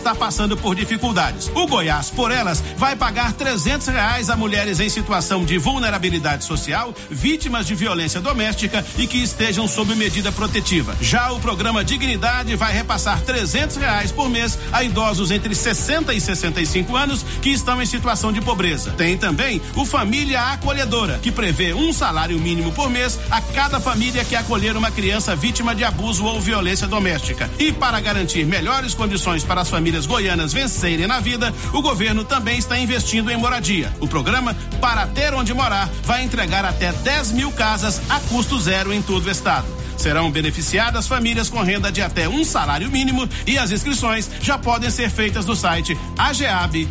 está passando por dificuldades. O Goiás, por elas, vai pagar trezentos reais a mulheres em situação de vulnerabilidade social, vítimas de violência doméstica e que estejam sob medida protetiva. Já o programa Dignidade vai repassar trezentos reais por mês a idosos entre 60 e 65 anos que estão em situação de pobreza. Tem também o Família Acolhedora, que prevê um salário mínimo por mês a cada família que acolher uma criança vítima de abuso ou violência doméstica. E para garantir melhores condições para as famílias famílias goianas vencerem na vida, o governo também está investindo em moradia. O programa Para Ter Onde Morar vai entregar até 10 mil casas a custo zero em todo o estado. Serão beneficiadas famílias com renda de até um salário mínimo e as inscrições já podem ser feitas no site ageab.gov.br.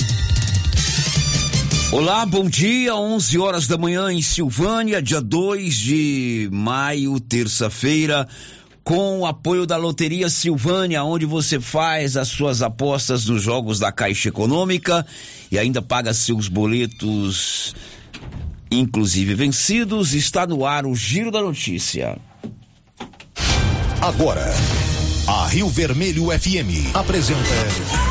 Olá, bom dia, 11 horas da manhã em Silvânia, dia 2 de maio, terça-feira com o apoio da Loteria Silvânia, onde você faz as suas apostas nos jogos da Caixa Econômica e ainda paga seus boletos, inclusive vencidos. Está no ar o Giro da Notícia. Agora, a Rio Vermelho FM apresenta.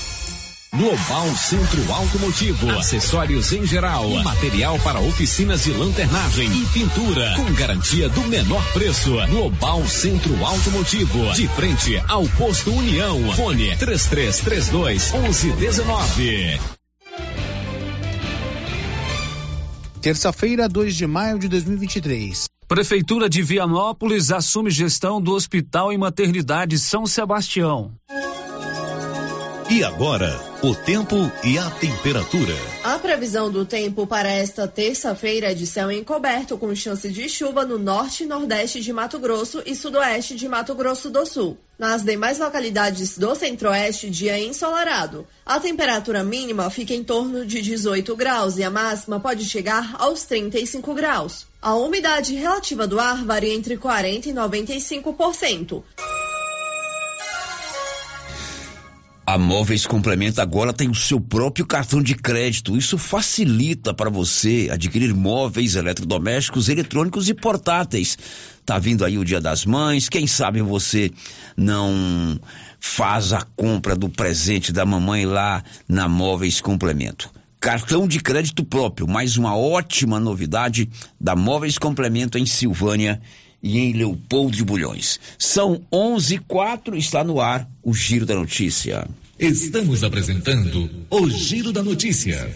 Global Centro Automotivo, acessórios em geral, material para oficinas de lanternagem e pintura, com garantia do menor preço. Global Centro Automotivo, de frente ao posto União. Fone 3332 1119. Terça-feira, 2 de maio de 2023. Prefeitura de Vianópolis assume gestão do Hospital e Maternidade São Sebastião. E agora, o tempo e a temperatura. A previsão do tempo para esta terça-feira é de céu encoberto, com chance de chuva no norte e nordeste de Mato Grosso e sudoeste de Mato Grosso do Sul. Nas demais localidades do centro-oeste, dia ensolarado. A temperatura mínima fica em torno de 18 graus e a máxima pode chegar aos 35 graus. A umidade relativa do ar varia entre 40% e 95%. A Móveis Complementa agora tem o seu próprio cartão de crédito. Isso facilita para você adquirir móveis, eletrodomésticos, eletrônicos e portáteis. Tá vindo aí o Dia das Mães, quem sabe você não faz a compra do presente da mamãe lá na Móveis Complemento. Cartão de crédito próprio, mais uma ótima novidade da Móveis Complemento em Silvânia e em Leopoldo de Bulhões. São 11 e 4, está no ar o Giro da Notícia. Estamos apresentando o Giro da Notícia.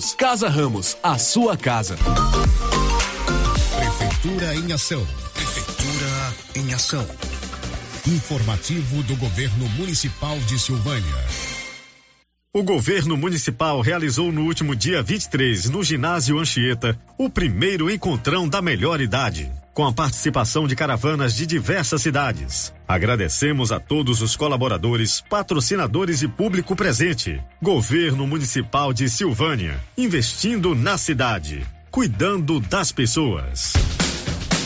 Unidos. Casa Ramos, a sua casa. Prefeitura em ação. Prefeitura em ação. Informativo do Governo Municipal de Silvânia. O governo municipal realizou no último dia 23, no ginásio Anchieta, o primeiro encontrão da melhor idade com a participação de caravanas de diversas cidades. Agradecemos a todos os colaboradores, patrocinadores e público presente. Governo Municipal de Silvânia, investindo na cidade, cuidando das pessoas.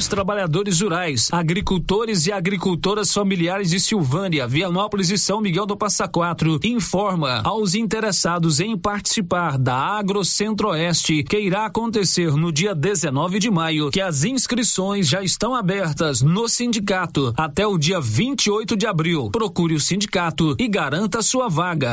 dos Trabalhadores Rurais, agricultores e agricultoras familiares de Silvânia, Vianópolis e São Miguel do Passa Quatro informa aos interessados em participar da Agro Centro-Oeste que irá acontecer no dia 19 de maio que as inscrições já estão abertas no sindicato até o dia 28 de abril. Procure o sindicato e garanta sua vaga.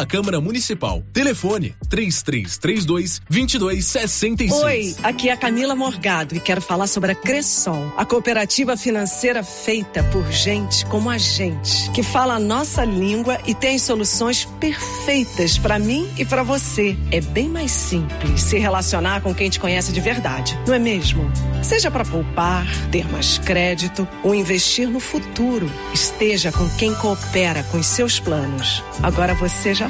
da Câmara Municipal. Telefone 3332 2266. Oi, aqui é a Camila Morgado e quero falar sobre a Cressol, a cooperativa financeira feita por gente como a gente, que fala a nossa língua e tem soluções perfeitas para mim e para você. É bem mais simples se relacionar com quem te conhece de verdade, não é mesmo? Seja para poupar, ter mais crédito ou investir no futuro, esteja com quem coopera com os seus planos. Agora você já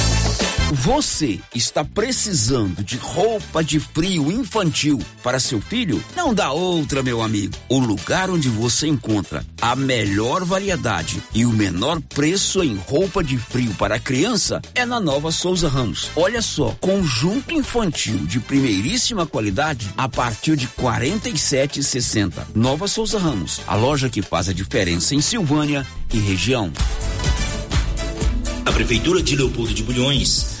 Você está precisando de roupa de frio infantil para seu filho? Não dá outra, meu amigo. O lugar onde você encontra a melhor variedade e o menor preço em roupa de frio para criança é na Nova Souza Ramos. Olha só, conjunto infantil de primeiríssima qualidade a partir de 47,60. Nova Souza Ramos, a loja que faz a diferença em Silvânia e região. A Prefeitura de Leopoldo de Bulhões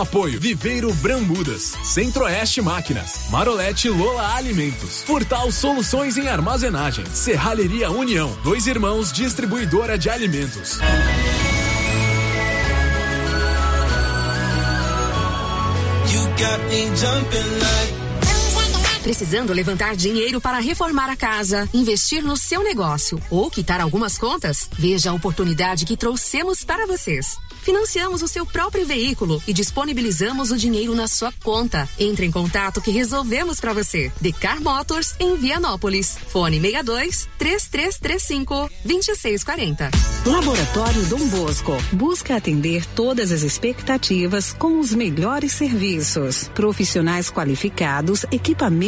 Apoio Viveiro Brambudas, Centro-Oeste Máquinas, Marolete Lola Alimentos, Furtal Soluções em Armazenagem, Serralheria União, Dois Irmãos Distribuidora de Alimentos. Precisando levantar dinheiro para reformar a casa, investir no seu negócio ou quitar algumas contas? Veja a oportunidade que trouxemos para vocês. Financiamos o seu próprio veículo e disponibilizamos o dinheiro na sua conta. Entre em contato que resolvemos para você. Decar Motors em Vianópolis. Fone 62 3335 2640. Laboratório Dom Bosco busca atender todas as expectativas com os melhores serviços. Profissionais qualificados, equipamentos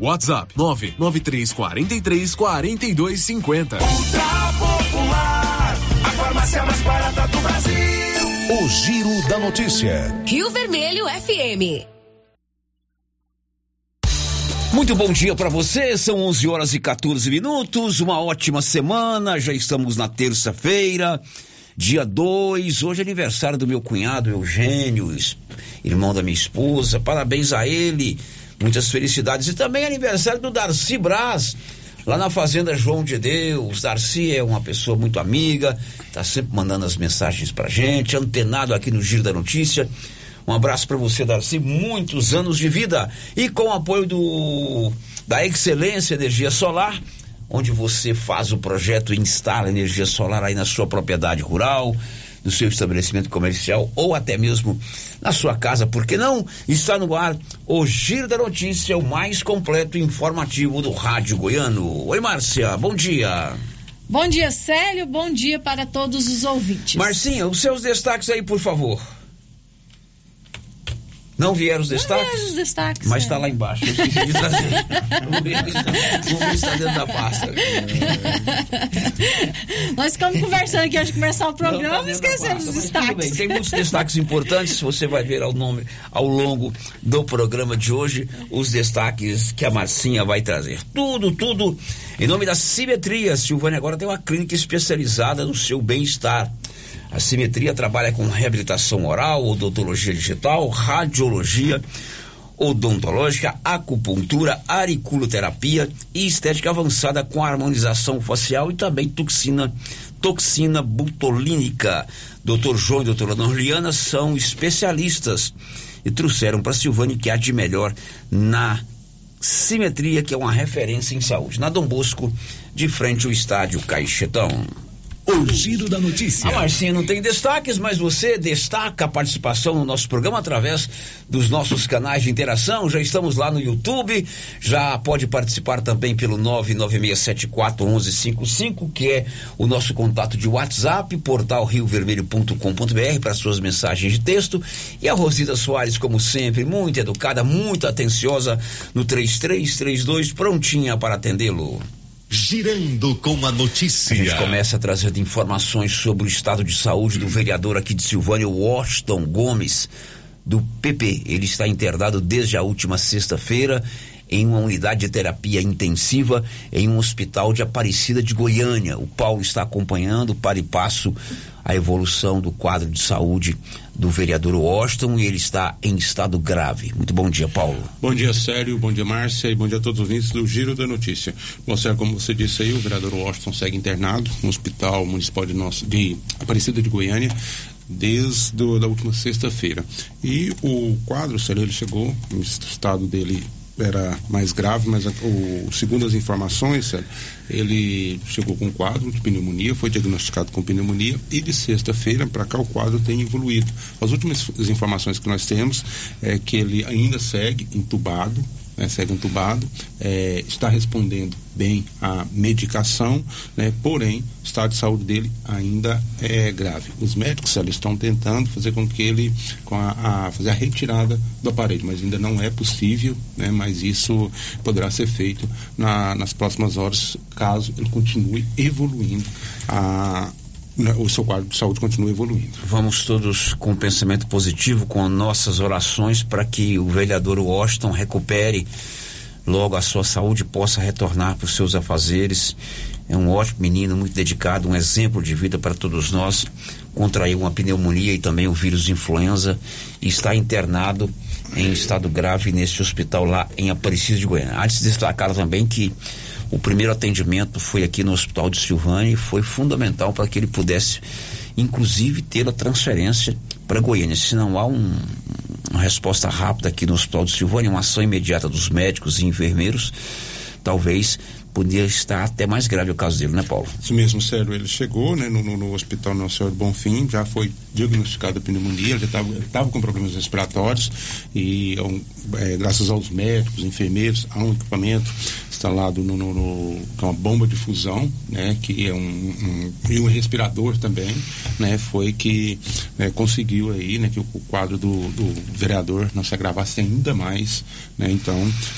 WhatsApp 99343 4250. Ultra Popular, a farmácia mais barata do Brasil. O Giro da Notícia. Rio Vermelho FM. Muito bom dia para você, são 11 horas e 14 minutos, uma ótima semana, já estamos na terça-feira, dia 2, hoje é aniversário do meu cunhado Eugênio, irmão da minha esposa, parabéns a ele, muitas felicidades. E também aniversário do Darcy Braz, lá na Fazenda João de Deus. Darcy é uma pessoa muito amiga, tá sempre mandando as mensagens pra gente, antenado aqui no Giro da Notícia. Um abraço para você, Darcy, muitos anos de vida. E com o apoio do da Excelência Energia Solar, onde você faz o projeto e instala energia solar aí na sua propriedade rural no seu estabelecimento comercial ou até mesmo na sua casa, porque não? Está no ar o Giro da Notícia, o mais completo e informativo do Rádio Goiano. Oi, Márcia, bom dia. Bom dia, Célio, bom dia para todos os ouvintes. Marcinha, os seus destaques aí, por favor. Não vieram os destaques? Não vieram os destaques. Mas está é. lá embaixo. Eu esqueci de trazer. está dentro da pasta. Nós ficamos conversando aqui antes de começar o programa e esquecemos os destaques. Bem, tem muitos destaques importantes. Você vai ver ao, nome, ao longo do programa de hoje os destaques que a Marcinha vai trazer. Tudo, tudo em nome da Simetria. Silvânia agora tem uma clínica especializada no seu bem-estar. A Simetria trabalha com reabilitação oral, odontologia digital, radiologia odontológica, acupuntura, auriculoterapia e estética avançada com harmonização facial e também toxina, toxina butolínica. Dr. João e doutora Norliana são especialistas e trouxeram para Silvânia que há de melhor na Simetria, que é uma referência em saúde. Na Dom Bosco, de frente ao estádio Caixetão. O giro da notícia. A Marcinha não tem destaques, mas você destaca a participação no nosso programa através dos nossos canais de interação. Já estamos lá no YouTube, já pode participar também pelo 996741155, que é o nosso contato de WhatsApp, portal riovermelho.com.br para suas mensagens de texto. E a Rosida Soares, como sempre, muito educada, muito atenciosa no 3332, prontinha para atendê-lo. Girando com a notícia. A gente começa a trazer informações sobre o estado de saúde do vereador aqui de Silvânia, Washington Gomes, do PP. Ele está internado desde a última sexta-feira em uma unidade de terapia intensiva em um hospital de Aparecida de Goiânia. O Paulo está acompanhando para e passo a evolução do quadro de saúde do vereador Washington e ele está em estado grave. Muito bom dia, Paulo. Bom dia, Sério. Bom dia, Márcia. E bom dia a todos os ouvintes do Giro da Notícia. Bom, Sérgio, como você disse aí, o vereador Washington segue internado no Hospital Municipal de, nosso, de Aparecida de Goiânia desde a última sexta-feira. E o quadro, Sério, ele chegou, o estado dele era mais grave, mas o, segundo as informações, ele chegou com um quadro de pneumonia, foi diagnosticado com pneumonia e de sexta-feira para cá o quadro tem evoluído. As últimas informações que nós temos é que ele ainda segue entubado, né, segue entubado, é, está respondendo bem à medicação, né, porém, o estado de saúde dele ainda é grave. Os médicos eles estão tentando fazer com que ele, com a, a, fazer a retirada do aparelho, mas ainda não é possível, né, mas isso poderá ser feito na, nas próximas horas, caso ele continue evoluindo a, o seu quadro de saúde continua evoluindo. Vamos todos com pensamento positivo, com nossas orações para que o vereador Washington recupere logo a sua saúde possa retornar para os seus afazeres. É um ótimo menino, muito dedicado, um exemplo de vida para todos nós. Contraiu uma pneumonia e também o vírus influenza e está internado em estado grave neste hospital lá em Aparecida de Goiânia. Há de destacar também que o primeiro atendimento foi aqui no Hospital de Silvânia e foi fundamental para que ele pudesse, inclusive, ter a transferência para Goiânia. Se não há um, uma resposta rápida aqui no Hospital de Silvânia, uma ação imediata dos médicos e enfermeiros, talvez podia estar até mais grave o caso dele, né, Paulo? Isso mesmo, Sérgio. Ele chegou né, no, no, Hospital Nosso Senhor Bonfim, já foi diagnosticado pneumonia, já estava com problemas respiratórios e é, graças aos médicos, enfermeiros, há um equipamento instalado no, no, no é uma bomba de fusão, né, que é um, um, e um respirador também, né, foi que né, conseguiu aí, né, que o, o quadro do, do, vereador não se agravasse ainda mais, né, então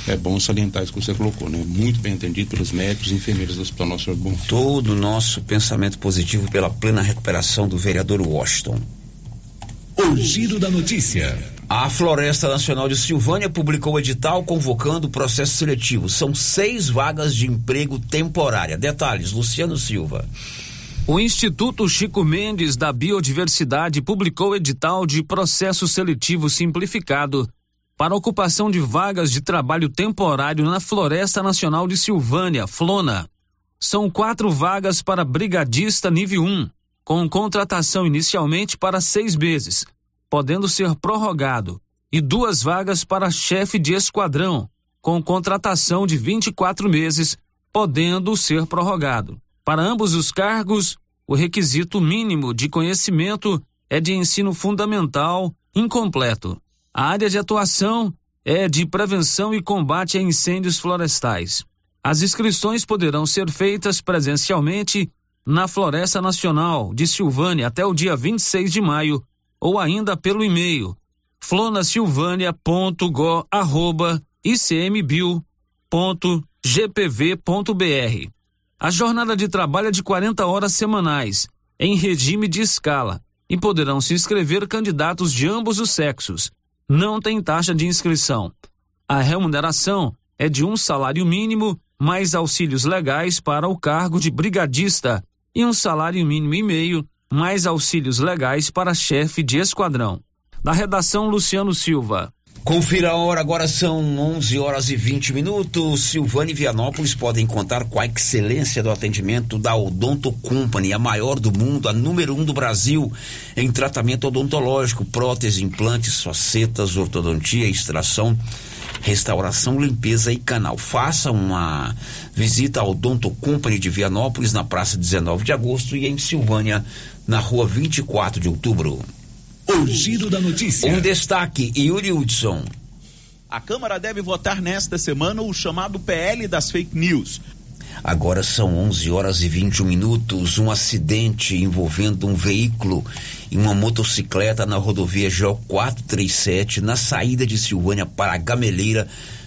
é bom salientar isso que você colocou, né, muito bem atendido pelos médicos e enfermeiros do Hospital Nosso Senhor Bom. Todo o nosso pensamento positivo pela plena recuperação do vereador Washington. O giro da notícia. A Floresta Nacional de Silvânia publicou o edital convocando o processo seletivo. São seis vagas de emprego temporária. Detalhes, Luciano Silva. O Instituto Chico Mendes da Biodiversidade publicou edital de processo seletivo simplificado para ocupação de vagas de trabalho temporário na Floresta Nacional de Silvânia, Flona. São quatro vagas para brigadista nível 1, com contratação inicialmente para seis meses podendo ser prorrogado, e duas vagas para chefe de esquadrão, com contratação de 24 meses, podendo ser prorrogado. Para ambos os cargos, o requisito mínimo de conhecimento é de ensino fundamental incompleto. A área de atuação é de prevenção e combate a incêndios florestais. As inscrições poderão ser feitas presencialmente na Floresta Nacional de Silvânia até o dia 26 de maio ou ainda pelo e-mail flonasilvânia.go@icmbio.gpv.br. A jornada de trabalho é de 40 horas semanais, em regime de escala, e poderão se inscrever candidatos de ambos os sexos. Não tem taxa de inscrição. A remuneração é de um salário mínimo mais auxílios legais para o cargo de brigadista e um salário mínimo e meio mais auxílios legais para chefe de esquadrão. Da redação Luciano Silva. Confira a hora, agora são 11 horas e 20 minutos. Silvânia e Vianópolis podem contar com a excelência do atendimento da Odonto Company, a maior do mundo, a número um do Brasil em tratamento odontológico, prótese, implantes, facetas, ortodontia, extração, restauração, limpeza e canal. Faça uma visita ao Odonto Company de Vianópolis na praça 19 de agosto e em Silvânia na rua 24 de outubro. O giro da notícia. Um destaque, Yuri Hudson. A Câmara deve votar nesta semana o chamado PL das fake news. Agora são 11 horas e 21 minutos. Um acidente envolvendo um veículo e uma motocicleta na rodovia GO 437, na saída de Silvânia para a Gameleira,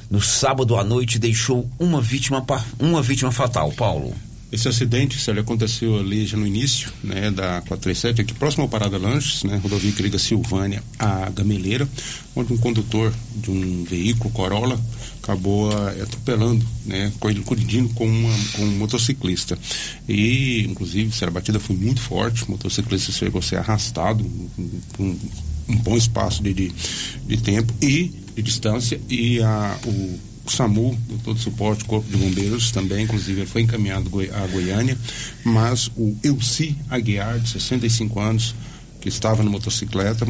no sábado à noite, deixou uma vítima, uma vítima fatal. Paulo. Esse acidente, ele aconteceu ali já no início, né, da 437, aqui próximo ao Parada Lanches, né, rodovia que liga Silvânia à Gameleira, onde um condutor de um veículo Corolla acabou uh, atropelando, né, colidindo com, uma, com um motociclista. E, inclusive, a batida foi muito forte, o motociclista chegou a ser arrastado um, um bom espaço de, de, de tempo e de distância e a, o o SAMU todo o suporte, o Corpo de Bombeiros também, inclusive ele foi encaminhado a Goiânia, mas o Elci Aguiar, de 65 anos, que estava na motocicleta,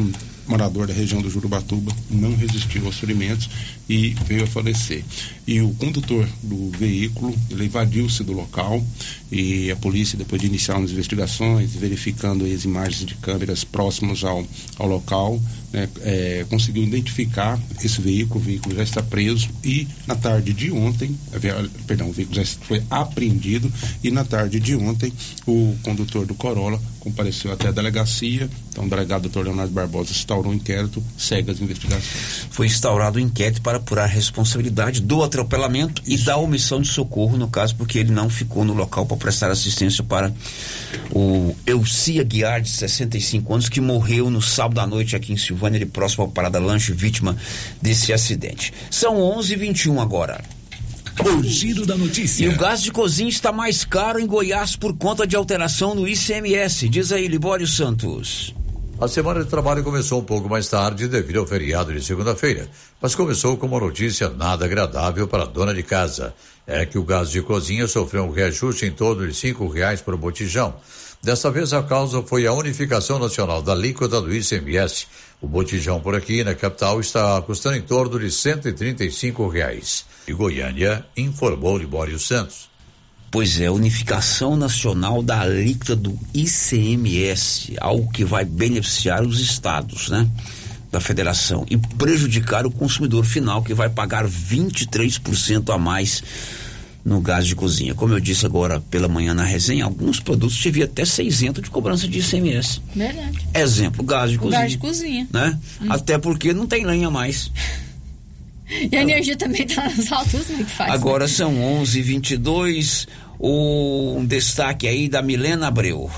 morador da região do Jurubatuba, não resistiu aos ferimentos e veio a falecer. E o condutor do veículo, ele evadiu-se do local e a polícia, depois de iniciar as investigações, verificando as imagens de câmeras próximas ao, ao local, né, é, conseguiu identificar esse veículo, o veículo já está preso e na tarde de ontem, perdão, o veículo já foi apreendido e na tarde de ontem o condutor do Corolla compareceu até a delegacia, então o delegado Dr. Leonardo Barbosa instaurou um inquérito, segue as investigações. Foi instaurado um inquérito para apurar a responsabilidade do atropelamento Isso. e da omissão de socorro, no caso, porque ele não ficou no local para prestar assistência para o Elcia Guiar, de 65 anos, que morreu no sábado à noite aqui em Silvânia, de próximo ao Parada Lanche, vítima desse acidente. São 11h21 agora. O giro da notícia. E o gás de cozinha está mais caro em Goiás por conta de alteração no ICMS. Diz aí, Libório Santos. A semana de trabalho começou um pouco mais tarde devido ao feriado de segunda-feira, mas começou com uma notícia nada agradável para a dona de casa. É que o gás de cozinha sofreu um reajuste em torno de cinco reais por botijão. Dessa vez a causa foi a unificação nacional da alíquota do ICMS. O botijão por aqui na capital está custando em torno de cento e reais. E Goiânia informou Libório Santos. Pois é, unificação nacional da alíquota do ICMS, algo que vai beneficiar os estados, né? Da federação e prejudicar o consumidor final que vai pagar 23% a mais no gás de cozinha. Como eu disse agora pela manhã na resenha, alguns produtos tiveram até 600 de cobrança de ICMS. Verdade. Exemplo, gás de o cozinha. Gás de cozinha. Né? Hum. Até porque não tem lenha mais. E a energia também está nas altas, muito fácil. Agora são 11:22 um destaque aí da Milena Abreu.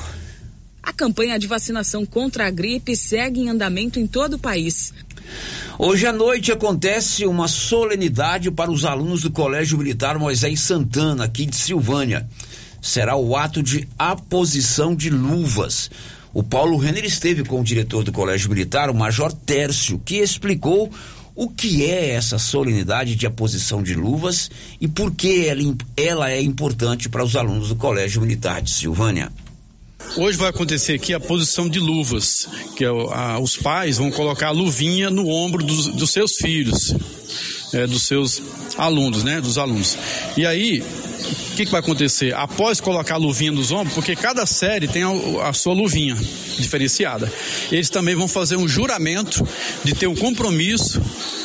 A campanha de vacinação contra a gripe segue em andamento em todo o país. Hoje à noite acontece uma solenidade para os alunos do Colégio Militar Moisés Santana, aqui de Silvânia. Será o ato de aposição de luvas. O Paulo Renner esteve com o diretor do Colégio Militar, o Major Tércio, que explicou o que é essa solenidade de aposição de luvas e por que ela, é importante para os alunos do Colégio Militar de Silvânia? Hoje vai acontecer aqui a posição de luvas, que é, a, os pais vão colocar a luvinha no ombro dos, dos seus filhos, é, dos seus alunos, né? Dos alunos. E aí, o que, que, vai acontecer? Após colocar a luvinha nos ombros, porque cada série tem a, a, sua luvinha diferenciada, eles também vão fazer um juramento de ter um compromisso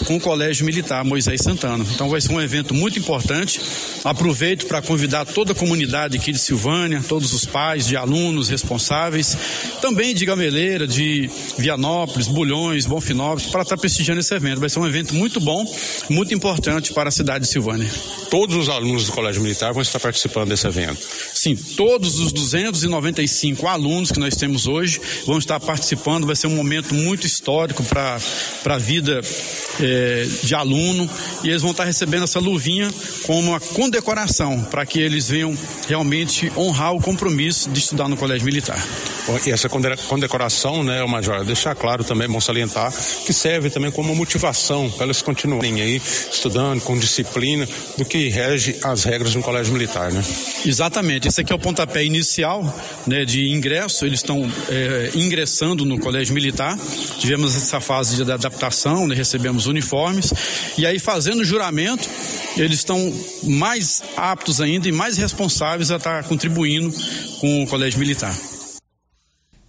com o Colégio Militar Moisés Santana. Então vai ser um evento muito importante. Aproveito para convidar toda a comunidade aqui de Silvânia, todos os pais, de alunos responsáveis, também de Gameleira, de Vianópolis, Bulhões, Bonfinópolis, para estar prestigiando esse evento. Vai ser um evento muito bom, muito importante para a cidade de Silvânia. Todos os alunos do Colégio Militar vão estar participando desse evento? Sim, todos os 295 alunos que nós temos hoje vão estar participando. Vai ser um momento muito histórico para a vida eh, de aluno e eles vão estar recebendo essa luvinha como uma condecoração para que eles venham realmente honrar o compromisso de estudar no Colégio Militar. E essa condecoração, né, Major, deixar claro também, bom salientar, que serve também como motivação para eles continuarem aí estudando com disciplina do que rege as regras no Colégio Militar, né? Exatamente. Esse aqui é o pontapé inicial né, de ingresso. Eles estão é, ingressando no Colégio Militar. Tivemos essa fase de adaptação, né, recebemos uniformes. E aí, fazendo o juramento, eles estão mais aptos ainda e mais responsáveis a estar contribuindo com o Colégio Militar.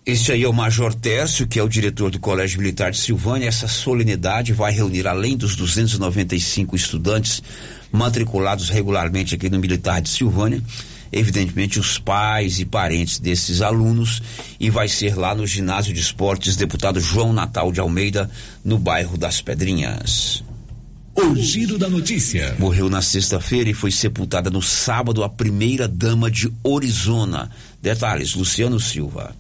Este aí é o Major Tércio, que é o diretor do Colégio Militar de Silvânia. Essa solenidade vai reunir, além dos 295 estudantes matriculados regularmente aqui no Militar de Silvânia, evidentemente os pais e parentes desses alunos, e vai ser lá no Ginásio de Esportes Deputado João Natal de Almeida, no bairro das Pedrinhas. O giro da notícia. Morreu na sexta-feira e foi sepultada no sábado a primeira dama de Orizona. Detalhes, Luciano Silva.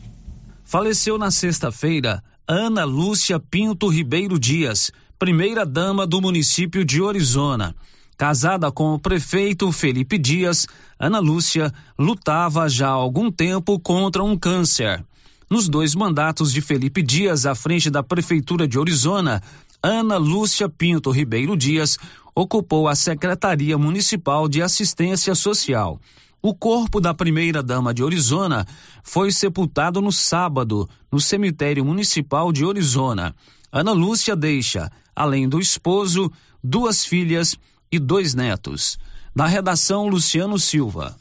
Faleceu na sexta-feira Ana Lúcia Pinto Ribeiro Dias, primeira dama do município de Orizona. Casada com o prefeito Felipe Dias, Ana Lúcia lutava já há algum tempo contra um câncer. Nos dois mandatos de Felipe Dias à frente da prefeitura de Orizona, Ana Lúcia Pinto Ribeiro Dias ocupou a Secretaria Municipal de Assistência Social. O corpo da primeira-dama de Orizona foi sepultado no sábado, no cemitério municipal de Orizona. Ana Lúcia deixa, além do esposo, duas filhas e dois netos. Na redação, Luciano Silva.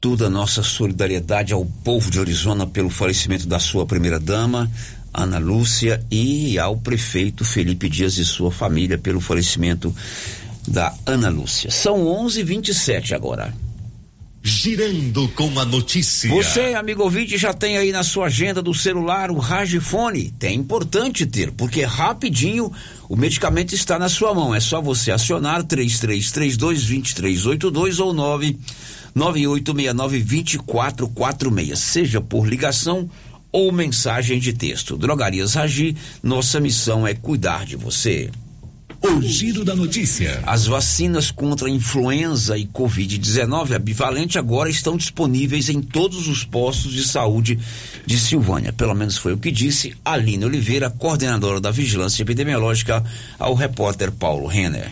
Toda a nossa solidariedade ao povo de Orizona pelo falecimento da sua primeira-dama, Ana Lúcia, e ao prefeito Felipe Dias e sua família pelo falecimento da Ana Lúcia. São 11:27 agora. Girando com a notícia. Você, amigo ouvinte, já tem aí na sua agenda do celular o Ragifone? É importante ter, porque rapidinho o medicamento está na sua mão. É só você acionar 3332-2382 ou 99869-2446. Seja por ligação ou mensagem de texto. Drogarias Ragi, nossa missão é cuidar de você. O giro da notícia. As vacinas contra a influenza e Covid-19, a bivalente, agora estão disponíveis em todos os postos de saúde de Silvânia. Pelo menos foi o que disse Aline Oliveira, coordenadora da Vigilância Epidemiológica, ao repórter Paulo Renner.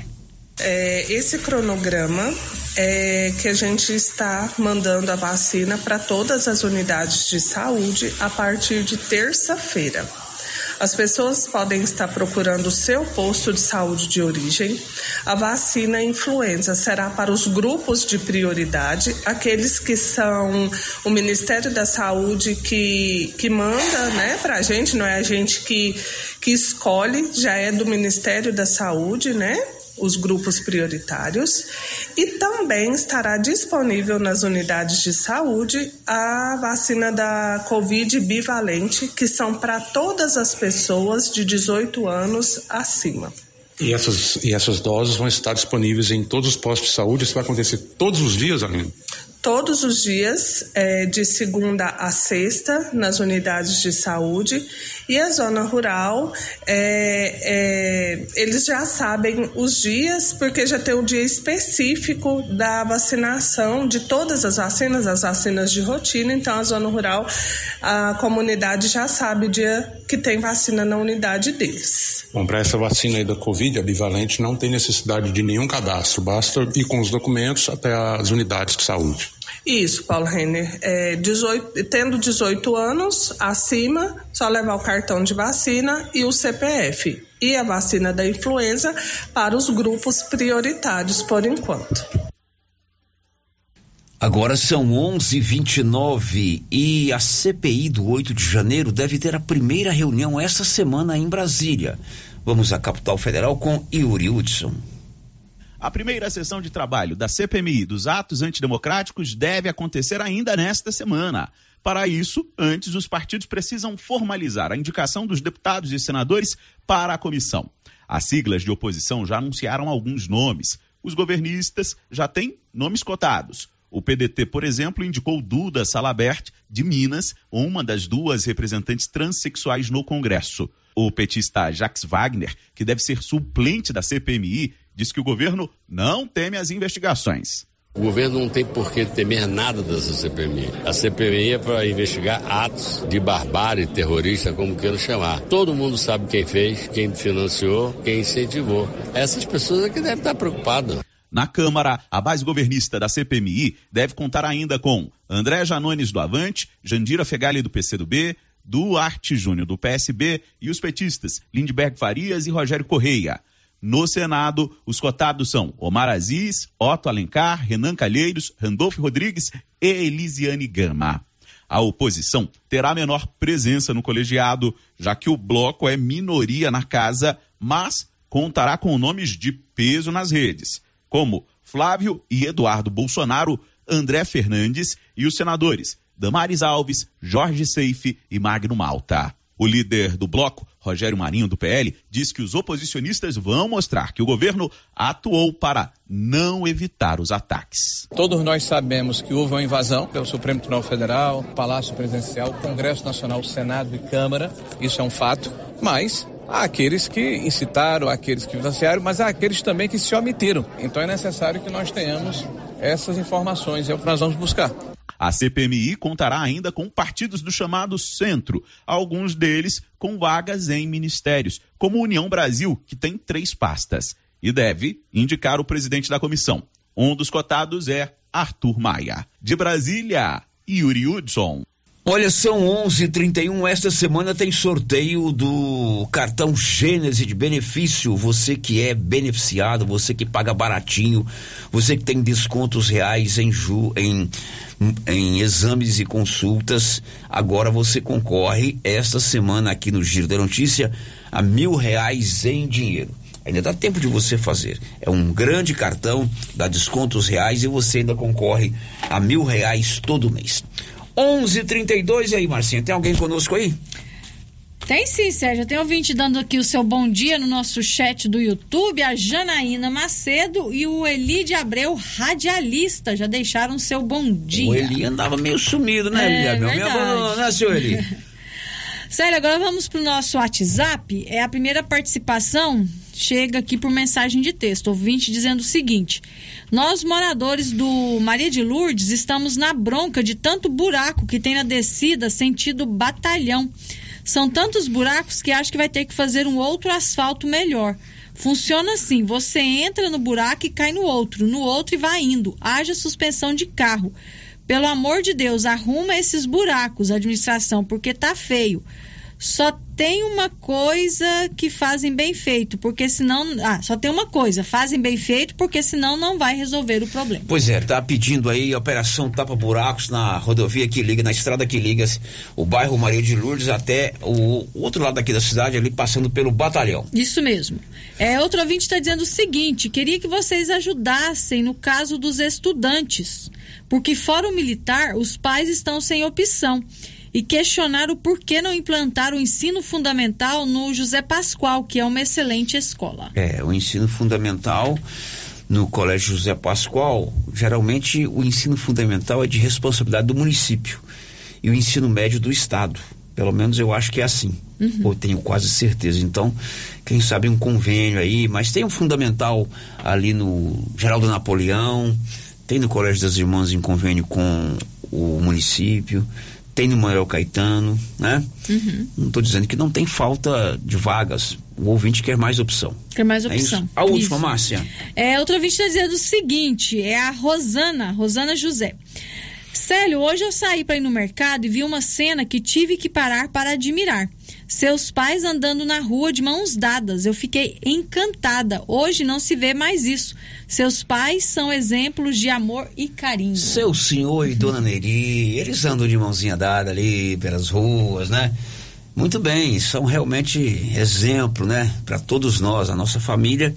É, esse cronograma é que a gente está mandando a vacina para todas as unidades de saúde a partir de terça-feira. As pessoas podem estar procurando o seu posto de saúde de origem. A vacina influenza será para os grupos de prioridade, aqueles que são o Ministério da Saúde que, que manda né, para a gente, não é a gente que, que escolhe, já é do Ministério da Saúde, né? Os grupos prioritários e também estará disponível nas unidades de saúde a vacina da Covid bivalente, que são para todas as pessoas de 18 anos acima. E essas, e essas doses vão estar disponíveis em todos os postos de saúde? Isso vai acontecer todos os dias, Aline? Todos os dias, é, de segunda a sexta, nas unidades de saúde. E a zona rural, é, é, eles já sabem os dias, porque já tem o um dia específico da vacinação de todas as vacinas, as vacinas de rotina. Então, a zona rural, a comunidade já sabe o dia que tem vacina na unidade deles. Bom, para essa vacina aí da Covid, a bivalente, não tem necessidade de nenhum cadastro, basta ir com os documentos até as unidades de saúde. Isso, Paulo Renner. É, 18, tendo 18 anos acima, só levar o cartão de vacina e o CPF. E a vacina da influenza para os grupos prioritários por enquanto. Agora são 11:29 e a CPI do 8 de janeiro deve ter a primeira reunião esta semana em Brasília. Vamos à capital federal com Yuri Hudson. A primeira sessão de trabalho da CPMI dos atos antidemocráticos deve acontecer ainda nesta semana. Para isso, antes, os partidos precisam formalizar a indicação dos deputados e senadores para a comissão. As siglas de oposição já anunciaram alguns nomes. Os governistas já têm nomes cotados. O PDT, por exemplo, indicou Duda Salabert, de Minas, uma das duas representantes transexuais no Congresso. O petista Jacques Wagner, que deve ser suplente da CPMI, diz que o governo não teme as investigações. O governo não tem por que temer nada dessa CPMI. A CPMI é para investigar atos de barbárie terrorista, como queiram chamar. Todo mundo sabe quem fez, quem financiou, quem incentivou. Essas pessoas é que devem estar preocupadas. Na Câmara, a base governista da CPMI deve contar ainda com André Janones do Avante, Jandira Fegali do PCdoB, Duarte Júnior do PSB e os petistas Lindbergh Farias e Rogério Correia. No Senado, os cotados são Omar Aziz, Otto Alencar, Renan Calheiros, Randolfo Rodrigues e Elisiane Gama. A oposição terá menor presença no colegiado, já que o bloco é minoria na casa, mas contará com nomes de peso nas redes como Flávio e Eduardo Bolsonaro, André Fernandes e os senadores Damares Alves, Jorge Seife e Magno Malta. O líder do bloco, Rogério Marinho, do PL, diz que os oposicionistas vão mostrar que o governo atuou para não evitar os ataques. Todos nós sabemos que houve uma invasão pelo Supremo Tribunal Federal, Palácio Presidencial, Congresso Nacional, Senado e Câmara. Isso é um fato. Mas Há aqueles que incitaram, há aqueles que financiaram, mas há aqueles também que se omitiram. Então é necessário que nós tenhamos essas informações, é o que nós vamos buscar. A CPMI contará ainda com partidos do chamado centro, alguns deles com vagas em ministérios, como União Brasil, que tem três pastas, e deve indicar o presidente da comissão. Um dos cotados é Arthur Maia. De Brasília, Yuri Hudson. Olha, são 11:31. Esta semana tem sorteio do cartão Gênese de benefício. Você que é beneficiado, você que paga baratinho, você que tem descontos reais em, ju, em, em exames e consultas. Agora você concorre esta semana aqui no Giro da Notícia a mil reais em dinheiro. Ainda dá tempo de você fazer. É um grande cartão, dá descontos reais e você ainda concorre a mil reais todo mês. 11:32 e aí, Marcinha, tem alguém conosco aí? Tem sim, Sérgio. Tem ouvinte dando aqui o seu bom dia no nosso chat do YouTube, a Janaína Macedo e o Eli de Abreu, radialista, já deixaram o seu bom dia. O Eli andava meio sumido, né, Eli? É, Meu abandonou, né, senhor Eli? Sério, agora vamos para o nosso WhatsApp. É a primeira participação, chega aqui por mensagem de texto. Ouvinte dizendo o seguinte: Nós, moradores do Maria de Lourdes, estamos na bronca de tanto buraco que tem na descida sentido batalhão. São tantos buracos que acho que vai ter que fazer um outro asfalto melhor. Funciona assim: você entra no buraco e cai no outro, no outro e vai indo. Haja suspensão de carro. Pelo amor de Deus, arruma esses buracos, administração, porque tá feio. Só tem uma coisa que fazem bem feito, porque senão. Ah, só tem uma coisa, fazem bem feito, porque senão não vai resolver o problema. Pois é, tá pedindo aí a operação Tapa Buracos na rodovia que liga, na estrada que liga o bairro Maria de Lourdes até o, outro lado aqui da cidade, ali passando pelo batalhão. Isso mesmo. É, outro ouvinte está dizendo o seguinte: queria que vocês ajudassem no caso dos estudantes, porque fora o militar, os pais estão sem opção e questionar o porquê não implantar o ensino fundamental no José Pascoal, que é uma excelente escola. É, o ensino fundamental no Colégio José Pascoal, geralmente o ensino fundamental é de responsabilidade do município e o ensino médio do estado. Pelo menos eu acho que é assim. Uhum. Ou tenho quase certeza. Então, quem sabe um convênio aí, mas tem um fundamental ali no Geraldo Napoleão, tem no Colégio das Irmãs em convênio com o município tem no Manuel Caetano, né? Uhum. Não estou dizendo que não tem falta de vagas. O ouvinte quer mais opção. Quer mais é opção. É a última, isso. Márcia. É, outro ouvinte está dizendo o seguinte: é a Rosana, Rosana José. Célio, hoje eu saí para ir no mercado e vi uma cena que tive que parar para admirar. Seus pais andando na rua de mãos dadas. Eu fiquei encantada. Hoje não se vê mais isso. Seus pais são exemplos de amor e carinho. Seu senhor e dona Neri, eles andam de mãozinha dada ali pelas ruas, né? Muito bem, são realmente exemplo, né? Para todos nós, a nossa família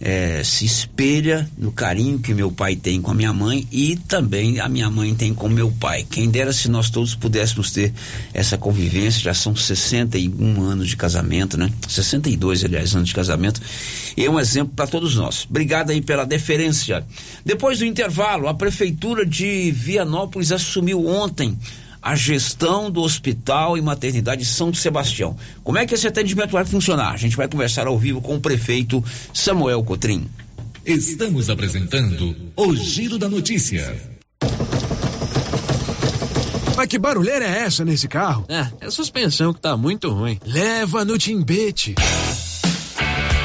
é, se espelha no carinho que meu pai tem com a minha mãe e também a minha mãe tem com meu pai. Quem dera se nós todos pudéssemos ter essa convivência, já são 61 anos de casamento, né? 62, aliás, anos de casamento. E é um exemplo para todos nós. Obrigado aí pela deferência. Depois do intervalo, a prefeitura de Vianópolis assumiu ontem a gestão do Hospital e Maternidade São Sebastião. Como é que esse atendimento vai funcionar? A gente vai conversar ao vivo com o prefeito Samuel Cotrim. Estamos apresentando o Giro da Notícia. Mas que barulheira é essa nesse carro? É, é a suspensão que tá muito ruim. Leva no Timbete.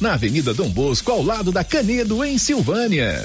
na Avenida Dom Bosco, ao lado da Canedo, em Silvânia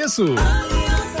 Aliança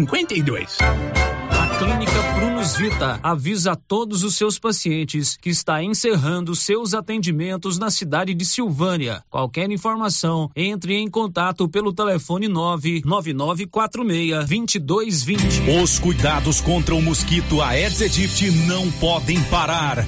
0952. A Clínica Prunus Vita avisa a todos os seus pacientes que está encerrando seus atendimentos na cidade de Silvânia. Qualquer informação, entre em contato pelo telefone 99946-2220. Os cuidados contra o mosquito Aedes aegypti não podem parar.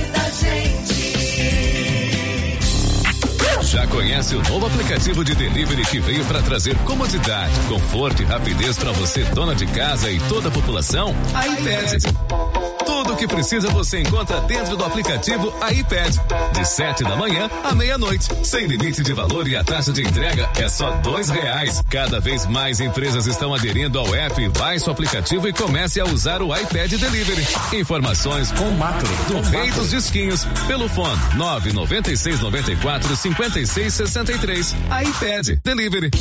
Já conhece o novo aplicativo de delivery que veio para trazer comodidade, conforto e rapidez para você, dona de casa e toda a população? A iPad. Tudo o que precisa você encontra dentro do aplicativo iPad. De 7 da manhã à meia-noite. Sem limite de valor e a taxa de entrega é só dois reais. Cada vez mais empresas estão aderindo ao app. Baixe o aplicativo e comece a usar o iPad Delivery. Informações com macro do Rei dos Disquinhos pelo fone 996 94 56 63. iPad Delivery.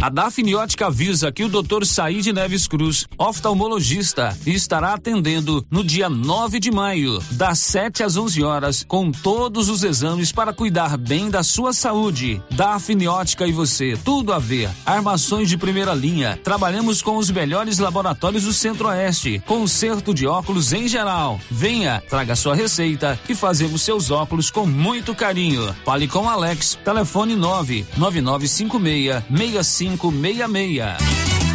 A Dafniótica avisa que o Dr. Said Neves Cruz, oftalmologista, estará atendendo no dia 9 de maio, das 7 às 11 horas, com todos os exames para cuidar bem da sua saúde. Dafniótica e você, tudo a ver. Armações de primeira linha. Trabalhamos com os melhores laboratórios do Centro-Oeste. Conserto de óculos em geral. Venha, traga sua receita e fazemos seus óculos com muito carinho. Fale com Alex. Telefone 99956 65 6566.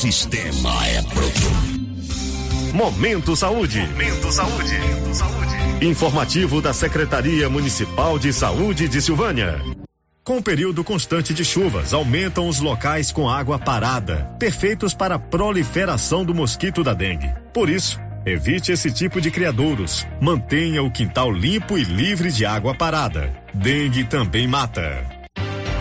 Sistema é pronto. Momento Saúde. Momento Saúde. Informativo da Secretaria Municipal de Saúde de Silvânia. Com o período constante de chuvas, aumentam os locais com água parada, perfeitos para a proliferação do mosquito da dengue. Por isso, evite esse tipo de criadouros. Mantenha o quintal limpo e livre de água parada. Dengue também mata.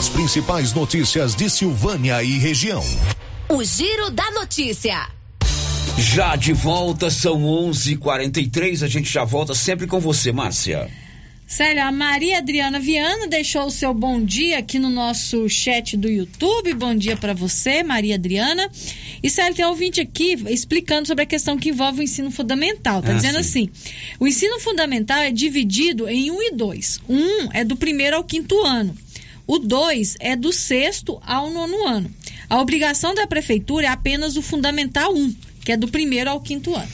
As principais notícias de Silvânia e região. O Giro da Notícia. Já de volta, são 11:43. A gente já volta sempre com você, Márcia. Célia, a Maria Adriana Viana deixou o seu bom dia aqui no nosso chat do YouTube. Bom dia para você, Maria Adriana. E Célia, tem um ouvinte aqui explicando sobre a questão que envolve o ensino fundamental. Tá Ah, dizendo sim. assim: o ensino fundamental é dividido em um e dois. Um é do primeiro ao quinto ano. O 2 é do sexto ao nono ano. A obrigação da prefeitura é apenas o Fundamental 1, um, que é do primeiro ao quinto ano.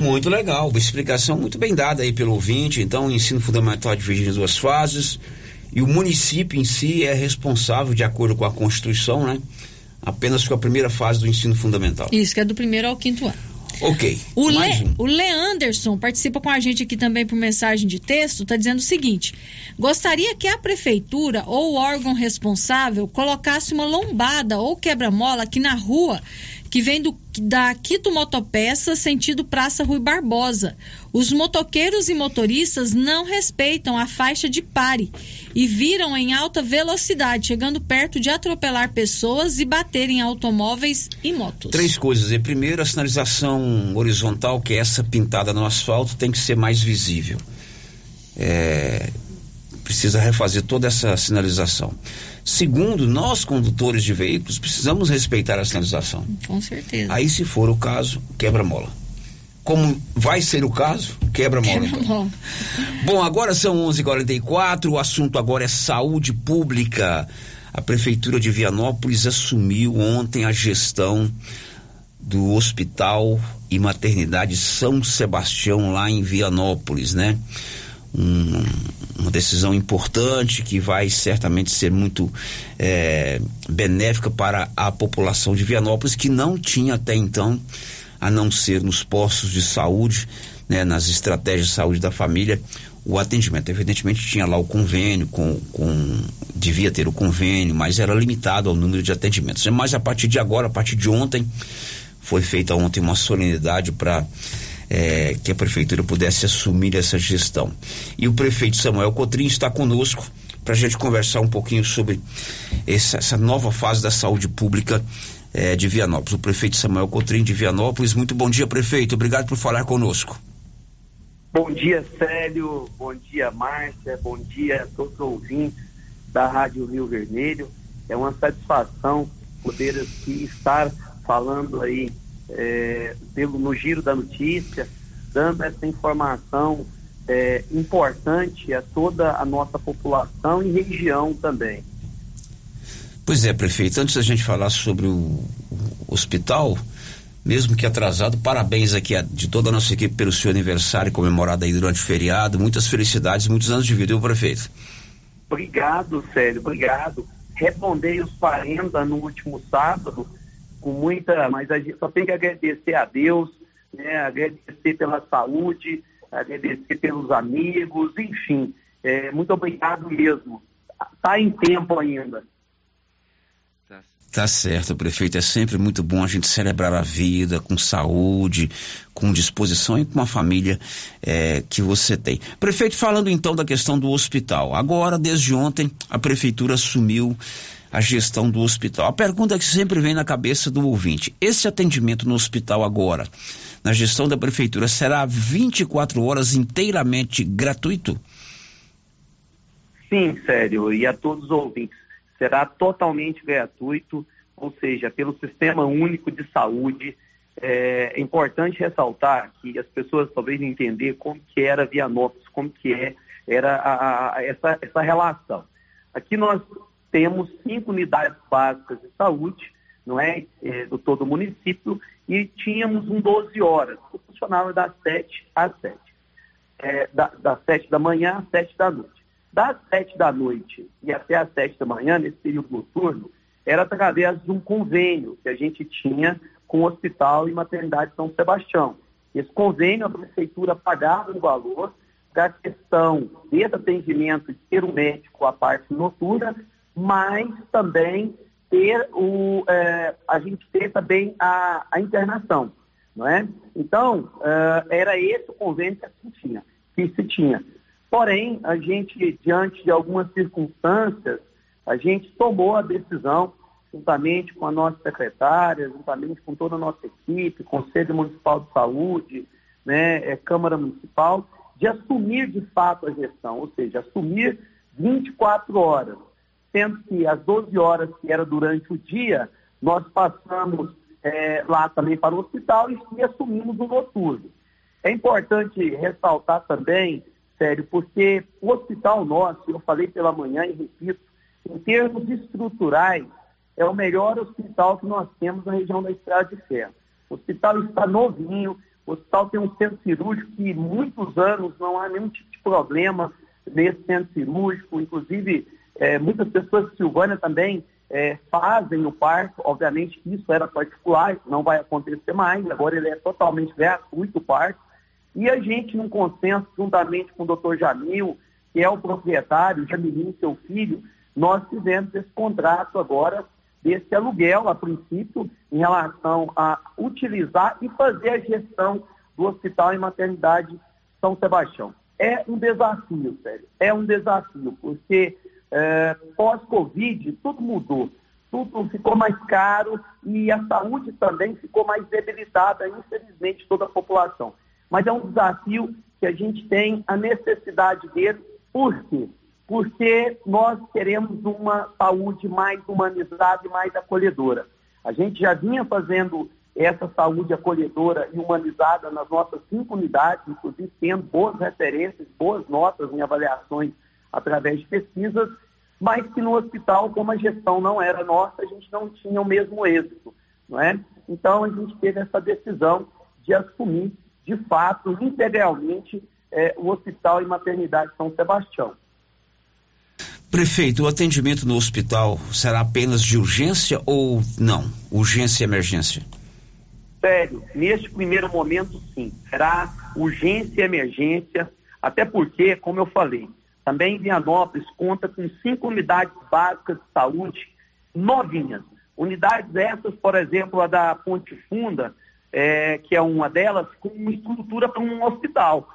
Muito legal, uma explicação muito bem dada aí pelo ouvinte. Então, o ensino fundamental é dividido em duas fases e o município em si é responsável, de acordo com a Constituição, né? apenas com a primeira fase do ensino fundamental. Isso, que é do primeiro ao quinto ano. Ok. O, Le, um. o Leanderson participa com a gente aqui também por mensagem de texto, está dizendo o seguinte: gostaria que a prefeitura ou o órgão responsável colocasse uma lombada ou quebra-mola aqui na rua que vem do, da Quito Motopeça, sentido Praça Rui Barbosa. Os motoqueiros e motoristas não respeitam a faixa de pare e viram em alta velocidade, chegando perto de atropelar pessoas e bater em automóveis e motos. Três coisas. E primeiro, a sinalização horizontal, que é essa pintada no asfalto, tem que ser mais visível. É, precisa refazer toda essa sinalização. Segundo, nós condutores de veículos precisamos respeitar a sinalização. Com certeza. Aí, se for o caso, quebra-mola. Como vai ser o caso, quebra-mola. então. Bom, Bom, agora são 11h44, o assunto agora é saúde pública. A Prefeitura de Vianópolis assumiu ontem a gestão do Hospital e Maternidade São Sebastião, lá em Vianópolis, né? Um- uma decisão importante que vai certamente ser muito eh, benéfica para a população de Vianópolis, que não tinha até então, a não ser nos postos de saúde, né, nas estratégias de saúde da família, o atendimento. Evidentemente tinha lá o convênio, com, com- devia ter o convênio, mas era limitado ao número de atendimentos. Mas a partir de agora, a partir de ontem, foi feita ontem uma solenidade para eh, que a prefeitura pudesse assumir essa gestão. E o prefeito Samuel Cotrim está conosco para a gente conversar um pouquinho sobre essa, essa nova fase da saúde pública eh, de Vianópolis. O prefeito Samuel Cotrim de Vianópolis. Muito bom dia, prefeito. Obrigado por falar conosco. Bom dia, Célio. Bom dia, Márcia. Bom dia a todos os ouvintes da Rádio Rio Vermelho. É uma satisfação poder aqui estar falando aí é, pelo, no giro da notícia, dando essa informação é, importante a toda a nossa população e região também. Pois é, prefeito. Antes da gente falar sobre o, hospital, mesmo que atrasado, parabéns aqui a- de toda a nossa equipe pelo seu aniversário comemorado aí durante o feriado. Muitas felicidades, muitos anos de vida, viu, prefeito? Obrigado, Célio, obrigado. Respondei os 40 no último sábado, com muita, mas a gente só tem que agradecer a Deus, né, agradecer pela saúde, agradecer pelos amigos, enfim, é, muito obrigado mesmo. Está em tempo ainda. Tá certo, prefeito. É sempre muito bom a gente celebrar a vida com saúde, com disposição e com uma família eh, que você tem. Prefeito, falando então da questão do hospital. Agora, desde ontem, a prefeitura assumiu a gestão do hospital. A pergunta que sempre vem na cabeça do ouvinte: esse atendimento no hospital agora, na gestão da prefeitura, será 24 horas inteiramente gratuito? Sim, sério, e a todos os ouvintes. Será totalmente gratuito, ou seja, pelo Sistema Único de Saúde. É, é importante ressaltar que as pessoas talvez entender como que era Vianópolis, como que é, era a- a- essa, essa relação. Aqui nós temos cinco unidades básicas de saúde, não é, é, do todo o município, e tínhamos um 12 horas, que funcionava das 7 às 7 é, da- das sete da manhã às sete da noite. Das sete da noite e até às sete da manhã, nesse período noturno, era através de um convênio que a gente tinha com o Hospital e Maternidade São Sebastião. Esse convênio, a prefeitura pagava um valor para a questão desse atendimento de ter um médico a parte noturna, mas também ter o, eh, a gente ter também a, a internação não é? Então, eh, era esse o convênio que se tinha. Que se tinha. Porém, a gente, diante de algumas circunstâncias, a gente tomou a decisão, juntamente com a nossa secretária, juntamente com toda a nossa equipe, Conselho Municipal de Saúde, né, eh, Câmara Municipal, de assumir de fato a gestão, ou seja, assumir 24 horas, sendo que as 12 horas que era durante o dia, nós passamos eh, lá também para o hospital e assumimos o noturno. É importante ressaltar também, sério, porque o hospital nosso, eu falei pela manhã e repito, em termos estruturais, é o melhor hospital que nós temos na região da Estrada de Ferro. O hospital está novinho, o hospital tem um centro cirúrgico que muitos anos não há nenhum tipo de problema nesse centro cirúrgico, inclusive eh, muitas pessoas de Silvânia também é, fazem o parto, obviamente que isso era particular, isso não vai acontecer mais, agora ele é totalmente gratuito o parto, e a gente, num consenso, juntamente com o doutor Jamil, que é o proprietário, Jamilinho, seu filho, nós fizemos esse contrato agora desse aluguel, a princípio, em relação a utilizar e fazer a gestão do Hospital e Maternidade São Sebastião. É um desafio, sério, é um desafio, porque é, pós-Covid tudo mudou, tudo ficou mais caro e a saúde também ficou mais debilitada, infelizmente, toda a população. Mas é um desafio que a gente tem a necessidade dele, por quê? Porque nós queremos uma saúde mais humanizada e mais acolhedora. A gente já vinha fazendo essa saúde acolhedora e humanizada nas nossas cinco unidades, inclusive tendo boas referências, boas notas em avaliações através de pesquisas, mas que no hospital, como a gestão não era nossa, a gente não tinha o mesmo êxito, não é? Então a gente teve essa decisão de assumir, de fato, integralmente, é, o Hospital e Maternidade São Sebastião. Prefeito, o atendimento no hospital será apenas de urgência ou não? Urgência e emergência? Sério, neste primeiro momento, sim. Será urgência e emergência, até porque, como eu falei, também Vianópolis conta com cinco unidades básicas de saúde novinhas. Unidades essas, por exemplo, a da Ponte Funda, é, que é uma delas, com uma estrutura para um hospital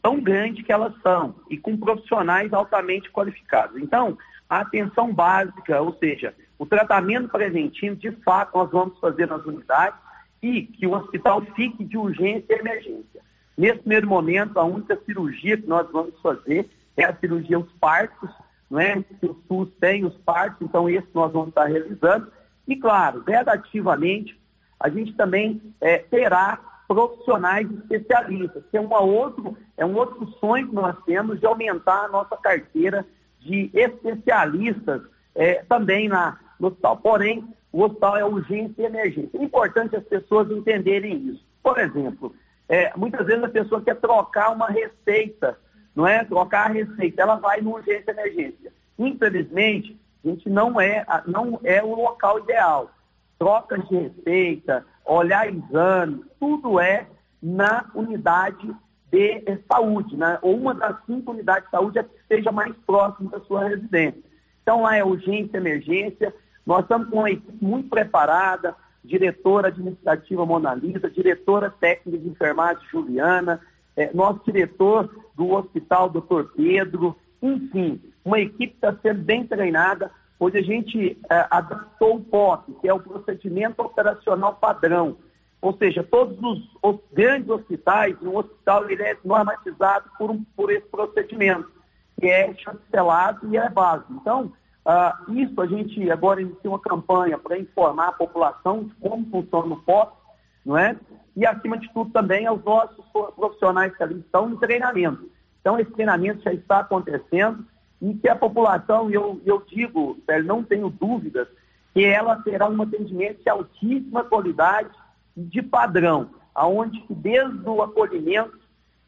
tão grande que elas são e com profissionais altamente qualificados. Então, a atenção básica, ou seja, o tratamento preventivo, de fato, nós vamos fazer nas unidades e que o hospital fique de urgência e emergência. Nesse primeiro momento, a única cirurgia que nós vamos fazer é a cirurgia os partos, não é? Que o SUS tem os partos, então esse nós vamos estar realizando. E claro, gradativamente, a gente também é, terá profissionais especialistas, que é, uma outro, é um outro sonho que nós temos de aumentar a nossa carteira de especialistas é, também na, no hospital. Porém, o hospital é urgência e emergência. É importante as pessoas entenderem isso. Por exemplo, é, muitas vezes a pessoa quer trocar uma receita, não é? Trocar a receita, ela vai no urgência emergência. Infelizmente, a gente não é, não é o local ideal. Trocas de receita, olhar exames, tudo é na unidade de saúde, né? ou uma das cinco unidades de saúde é que esteja mais próximo da sua residência. Então lá é urgência, emergência, nós estamos com uma equipe muito preparada, diretora administrativa Mona Lisa, diretora técnica de enfermagem Juliana, é, nosso diretor do hospital, doutor Pedro, enfim, uma equipe está sendo bem treinada, onde a gente é, adaptou o POP, que é o procedimento operacional padrão. Ou seja, todos os, os grandes hospitais, um hospital ele é normatizado por, um, por esse procedimento, que é chancelado e é básico. Então, ah, isso a gente agora inicia uma campanha para informar a população de como funciona o POP, não é? E, acima de tudo, também aos nossos profissionais que ali estão em treinamento. Então, esse treinamento já está acontecendo e que a população, eu, eu digo, não tenho dúvidas, que ela terá um atendimento de altíssima qualidade e de padrão, aonde desde o acolhimento,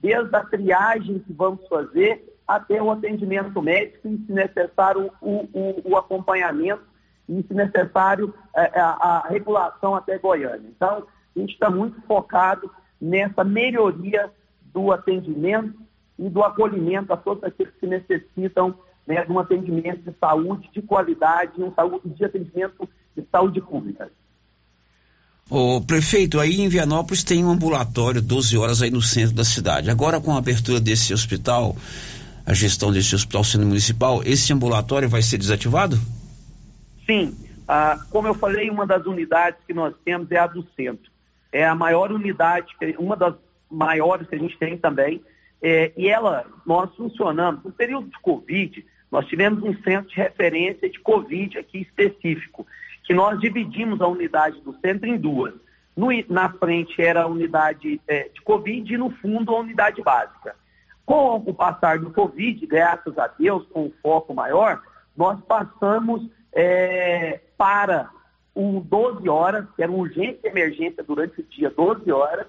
desde a triagem que vamos fazer, até o atendimento médico e, se necessário, o, o, o acompanhamento e, se necessário, a, é, é, a, regulação até Goiânia. Então, a gente está muito focado nessa melhoria do atendimento e do acolhimento a todos aqueles que necessitam né, de um atendimento de saúde de qualidade, um saúde, de atendimento de saúde pública. O prefeito, aí em Vianópolis tem um ambulatório 12 horas aí no centro da cidade. Agora com a abertura desse hospital, a gestão desse hospital sendo municipal, esse ambulatório vai ser desativado? Sim. Ah, como eu falei, uma das unidades que nós temos é a do centro. É a maior unidade, uma das maiores que a gente tem também. É, e ela, nós funcionamos, no período de Covid, nós tivemos um centro de referência de Covid aqui específico, que nós dividimos a unidade do centro em duas. No, na frente era a unidade é, de Covid e no fundo a unidade básica. Com o passar do Covid, graças a Deus, com um foco maior, nós passamos é, para o 12 horas, que era urgência e emergência durante o dia, 12 horas,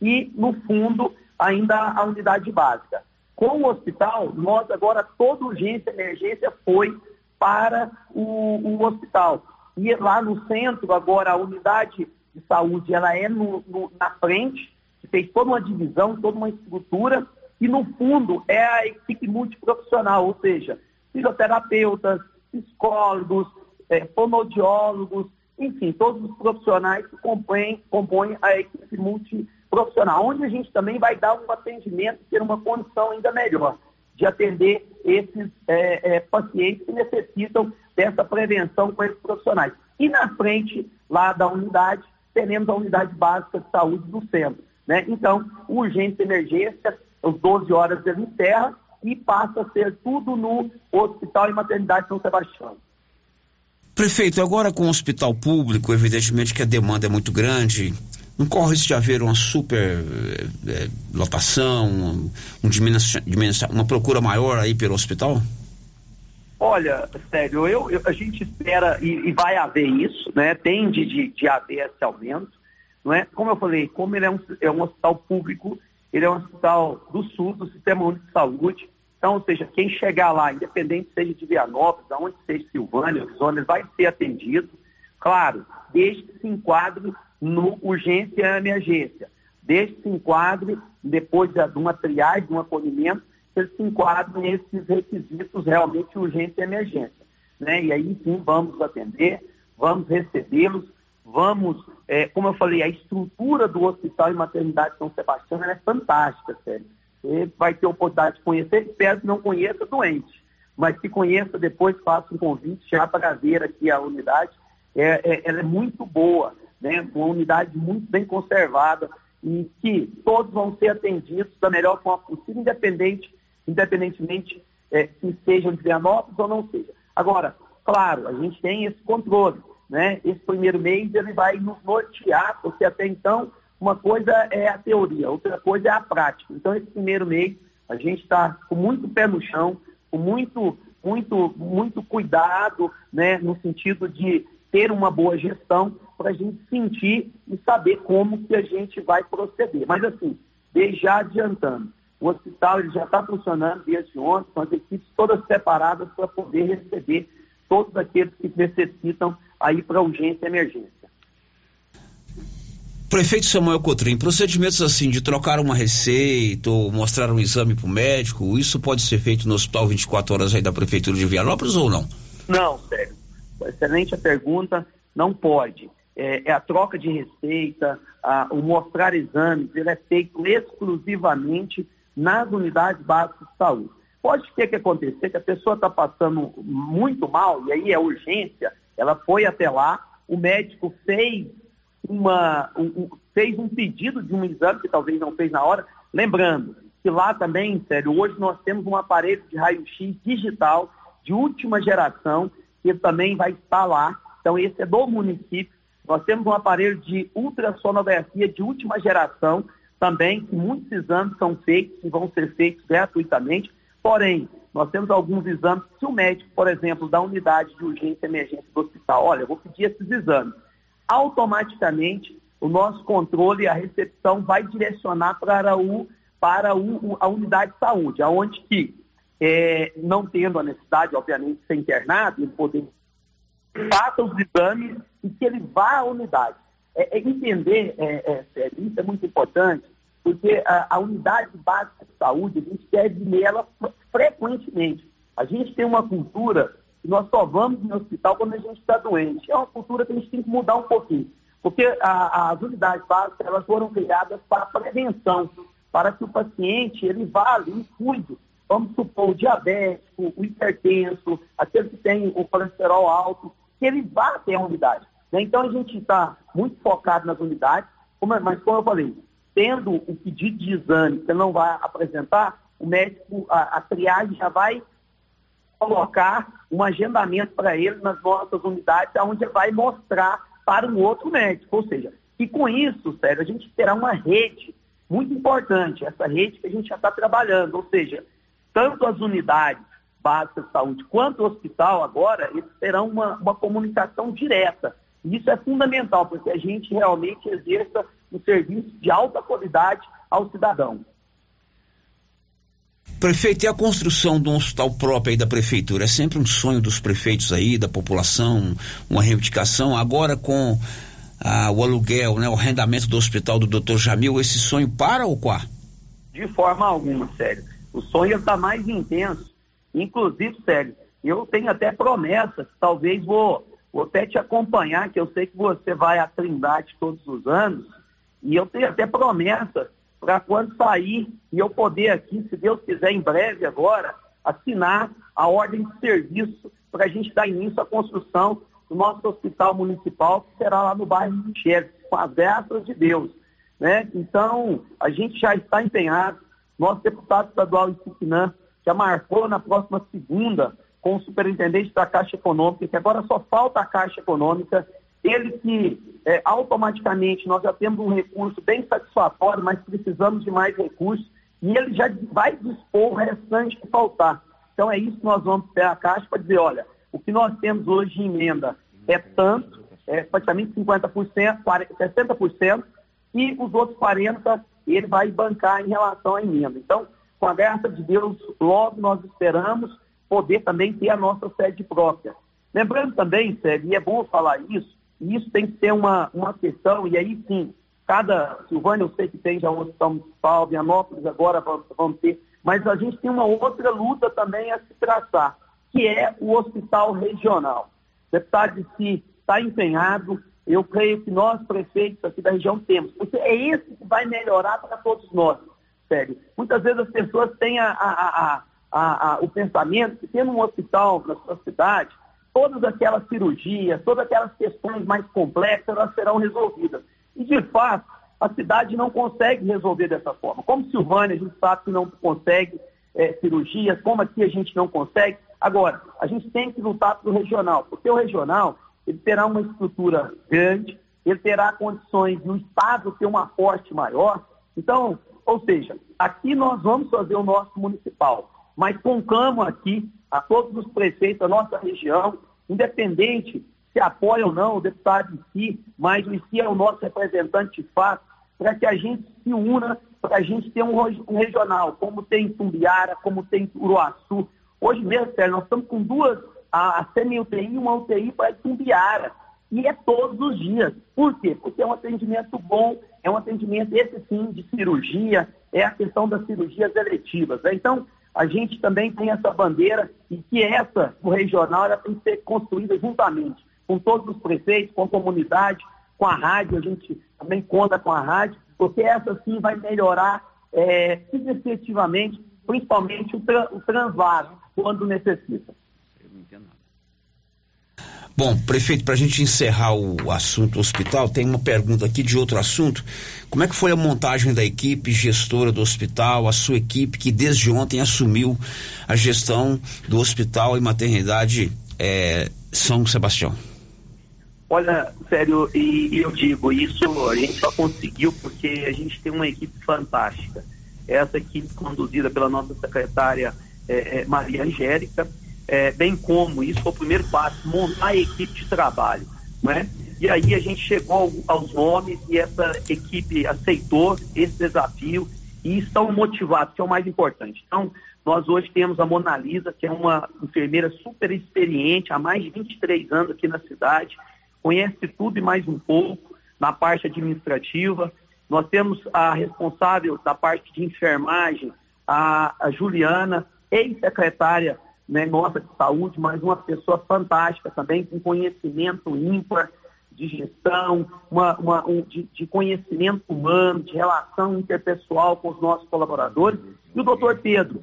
e, no fundo, ainda a unidade básica. Com o hospital, nós agora, toda urgência e emergência foi para o, o hospital. E lá no centro, agora, a unidade de saúde, ela é no, no, na frente, que fez toda uma divisão, toda uma estrutura, e no fundo é a equipe multiprofissional, ou seja, fisioterapeutas, psicólogos, é, fonoaudiólogos, enfim, todos os profissionais que compõem, compõem a equipe multiprofissional, onde a gente também vai dar um atendimento, ter uma condição ainda melhor de atender esses é, é, pacientes que necessitam dessa prevenção com esses profissionais. E na frente, lá da unidade, teremos a unidade básica de saúde do centro. Né? Então, urgência emergência, às 12 horas ele encerra e passa a ser tudo no Hospital e Maternidade São Sebastião. Prefeito, agora com o hospital público, evidentemente que a demanda é muito grande, não corre risco de haver uma super é, lotação, um, um uma procura maior aí pelo hospital? Olha, sério, eu, eu a gente espera e, e, vai haver isso, né? Tende de, de haver esse aumento, não é? Como eu falei, como ele é um, é um hospital público, ele é um hospital do SUS, do Sistema Único de Saúde, então, ou seja, quem chegar lá, independente seja de Vianópolis, aonde seja Silvânia, Zona, vai ser atendido, claro, desde que se enquadre no urgência e emergência. Desde que se enquadre, depois de uma triagem, de um acolhimento, que se enquadre nesses requisitos realmente urgência e emergência. Né? E aí sim vamos atender, vamos recebê-los, vamos, é, como eu falei, a estrutura do Hospital e Maternidade São Sebastião é fantástica, sério vai ter oportunidade de conhecer, espero que não conheça doente, mas que conheça depois, faça um convite já para ver aqui a unidade. É, é, ela é muito boa, né? uma unidade muito bem conservada e que todos vão ser atendidos da melhor forma possível, independente, independentemente é, se sejam de Vianópolis ou não seja. Agora, claro, a gente tem esse controle. Né? Esse primeiro mês ele vai nos nortear, porque até então uma coisa é a teoria, outra coisa é a prática. Então, esse primeiro mês, a gente está com muito pé no chão, com muito, muito, muito cuidado, né, no sentido de ter uma boa gestão para a gente sentir e saber como que a gente vai proceder. Mas, assim, já adiantando, o hospital ele já está funcionando desde ontem, com as equipes todas separadas para poder receber todos aqueles que necessitam aí para urgência e emergência. Prefeito Samuel Cotrim, procedimentos assim de trocar uma receita ou mostrar um exame para o médico, isso pode ser feito no hospital 24 horas aí da Prefeitura de Vianópolis ou não? Não, sério. Excelente a pergunta. Não pode. É, é a troca de receita, a, o mostrar exames, ele é feito exclusivamente nas unidades básicas de saúde. Pode ter que acontecer que a pessoa está passando muito mal, e aí é urgência, ela foi até lá, o médico fez uma, um, fez um pedido de um exame que talvez não fez na hora, lembrando que lá também, sério, hoje nós temos um aparelho de raio-x digital de última geração, que também vai estar lá. Então, esse é do município. Nós temos um aparelho de ultrassonografia de última geração, também, que muitos exames são feitos e vão ser feitos gratuitamente. Porém, nós temos alguns exames, se o médico, por exemplo, da unidade de urgência e emergência do hospital, olha, eu vou pedir esses exames automaticamente o nosso controle e a recepção vai direcionar para, o, para o, a unidade de saúde, aonde que, é, não tendo a necessidade, obviamente, de ser internado, ele poder faça os exames e que ele vá à unidade. É, é entender, é, é, isso é muito importante, porque a, a, unidade básica de saúde, a gente deve nela frequentemente. A gente tem uma cultura nós só vamos no hospital quando a gente está doente. É uma cultura que a gente tem que mudar um pouquinho. Porque a, as unidades básicas elas foram criadas para prevenção, para que o paciente ele vá ali e cuide. Vamos supor, o diabético, o hipertenso, aquele que tem o colesterol alto, que ele vá até a unidade. Né? Então a gente está muito focado nas unidades, mas como eu falei, tendo o pedido de exame que não vai apresentar, o médico, a, a triagem já vai colocar um agendamento para ele nas nossas unidades, onde ele vai mostrar para um outro médico. Ou seja, e com isso, sério, a gente terá uma rede muito importante, essa rede que a gente já está trabalhando, ou seja, tanto as unidades básicas de saúde quanto o hospital agora, eles terão uma, uma comunicação direta. E isso é fundamental, porque a gente realmente exerça um serviço de alta qualidade ao cidadão. Prefeito, e a construção de um hospital próprio aí da prefeitura? É sempre um sonho dos prefeitos aí, da população, uma reivindicação. Agora com ah, o aluguel, né, o arrendamento do hospital do Dr. Jamil, esse sonho para ou quá? De forma alguma, sério. O sonho está mais intenso. Inclusive, sério, eu tenho até promessas, talvez vou, vou até te acompanhar, que eu sei que você vai à Trindade todos os anos, e eu tenho até promessas para quando sair e eu poder aqui, se Deus quiser, em breve agora, assinar a ordem de serviço para a gente dar início à construção do nosso hospital municipal, que será lá no bairro de Cheves, com as graças de Deus. Né? Então, a gente já está empenhado. Nosso deputado estadual Isiquinã já marcou na próxima segunda com o superintendente da Caixa Econômica, que agora só falta a Caixa Econômica, ele que é, automaticamente nós já temos um recurso bem satisfatório, mas precisamos de mais recursos, e ele já vai dispor o restante que faltar. Então é isso que nós vamos ter a Caixa para dizer, olha, o que nós temos hoje de emenda é tanto, é praticamente 50%, 40, 60%, e os outros 40% ele vai bancar em relação à emenda. Então, com a graça de Deus, logo nós esperamos poder também ter a nossa sede própria. Lembrando também, Sérgio, e é bom falar isso, e isso tem que ser uma, uma questão, e aí sim, cada, Silvânia eu sei que tem já o Hospital Municipal, Vianópolis agora vamos, ter, mas a gente tem uma outra luta também a se traçar, que é o hospital regional. O deputado de si está empenhado, eu creio que nós, prefeitos aqui da região, temos, porque é esse que vai melhorar para todos nós, sério. Muitas vezes as pessoas têm a, a, a, o pensamento que tendo um hospital na sua cidade, todas aquelas cirurgias, todas aquelas questões mais complexas, elas serão resolvidas. E, de fato, a cidade não consegue resolver dessa forma. Como Silvânia, a gente sabe que não consegue é, cirurgias, como aqui a gente não consegue. Agora, a gente tem que lutar pelo regional, porque o regional ele terá uma estrutura grande, ele terá condições no Estado ter um aporte maior. Então, ou seja, aqui nós vamos fazer o nosso municipal, mas conclamo aqui a todos os prefeitos da nossa região independente se apoia ou não o deputado em si, mas o si é o nosso representante de fato, para que a gente se una, para a gente ter um, um, regional, como tem em Tumbiara, como tem em Uruaçu. Hoje mesmo, Sérgio, nós estamos com duas, a, a semi-UTI e uma UTI para Tumbiara. E é todos os dias. Por quê? Porque é um atendimento bom, é um atendimento, esse sim, de cirurgia, é a questão das cirurgias eletivas. Né? Então, a gente também tem essa bandeira e que essa, o regional, ela tem que ser construída juntamente com todos os prefeitos, com a comunidade, com a rádio, a gente também conta com a rádio, porque essa sim vai melhorar é, significativamente, principalmente o, tra o quando necessita. Bom, prefeito, para a gente encerrar o assunto hospital, tem uma pergunta aqui de outro assunto. Como é que foi a montagem da equipe gestora do hospital, a sua equipe que desde ontem assumiu a gestão do hospital e maternidade é, São Sebastião? Olha, sério, e, e eu digo, isso a gente só conseguiu porque a gente tem uma equipe fantástica. Essa equipe conduzida pela nossa secretária é, é, Maria Angélica, é, bem como, isso foi o primeiro passo, montar a equipe de trabalho. Né? E aí a gente chegou aos nomes e essa equipe aceitou esse desafio e estão motivados, que é o mais importante. Então, nós hoje temos a Mona Lisa, que é uma enfermeira super experiente, há mais de 23 anos aqui na cidade, conhece tudo e mais um pouco na parte administrativa. Nós temos a responsável da parte de enfermagem, a, a Juliana, ex-secretária né, nossa de saúde, mas uma pessoa fantástica também, com conhecimento ímpar de gestão, uma, uma, um, de, de, conhecimento humano, de relação interpessoal com os nossos colaboradores. E o doutor Pedro.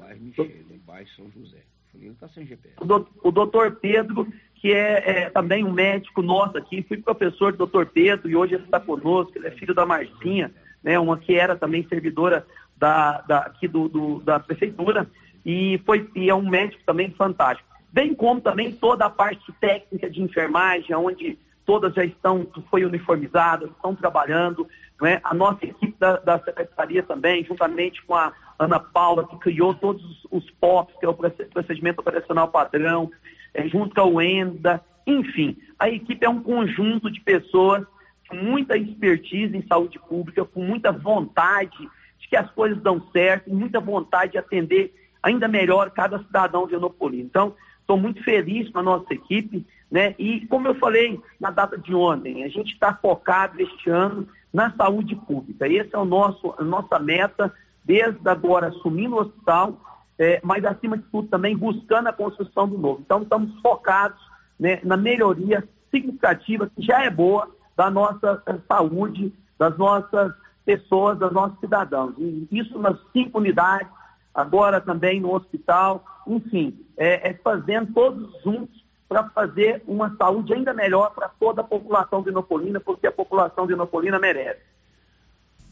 O doutor Pedro, que é, é, também um médico nosso aqui, fui professor do doutor Pedro e hoje ele está conosco, ele é filho da Marcinha, né, uma que era também servidora da, da, aqui do, do, da prefeitura e, foi, e é um médico também fantástico. Bem como também toda a parte técnica de enfermagem, onde todas já estão, foi uniformizadas, estão trabalhando. Né? A nossa equipe da, da, secretaria também, juntamente com a Ana Paula, que criou todos os, os POPs, que é o procedimento operacional padrão, é, junto com a UENDA, enfim, a equipe é um conjunto de pessoas com muita expertise em saúde pública, com muita vontade de que as coisas dão certo, muita vontade de atender ainda melhor cada cidadão vianopolino. Então, estou muito feliz com a nossa equipe, né? E como eu falei na data de ontem, a gente está focado este ano na saúde pública. Essa é o nosso, a nossa meta, desde agora assumindo o hospital, é, mas acima de tudo também buscando a construção do novo. Então, estamos focados né, na melhoria significativa, que já é boa, da nossa eh, saúde, das nossas pessoas, dos nossos cidadãos. E isso nas cinco unidades, agora também no hospital, enfim, é, é fazendo todos juntos para fazer uma saúde ainda melhor para toda a população vinopolina, porque a população vinopolina merece.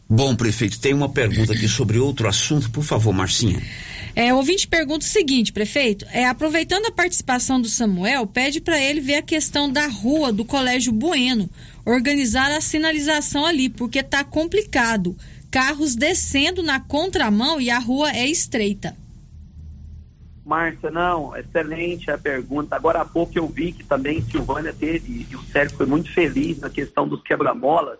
Bom, prefeito, tem uma pergunta aqui sobre outro assunto, por favor, Marcinha. É, o ouvinte pergunta o seguinte, prefeito, é, aproveitando a participação do Samuel, pede para ele ver a questão da rua do Colégio Bueno, organizar a sinalização ali, porque está complicado. Carros descendo na contramão e a rua é estreita. Márcia, não, excelente a pergunta. Agora há pouco eu vi que também Silvânia teve, e o Sérgio foi muito feliz na questão dos quebra-molas,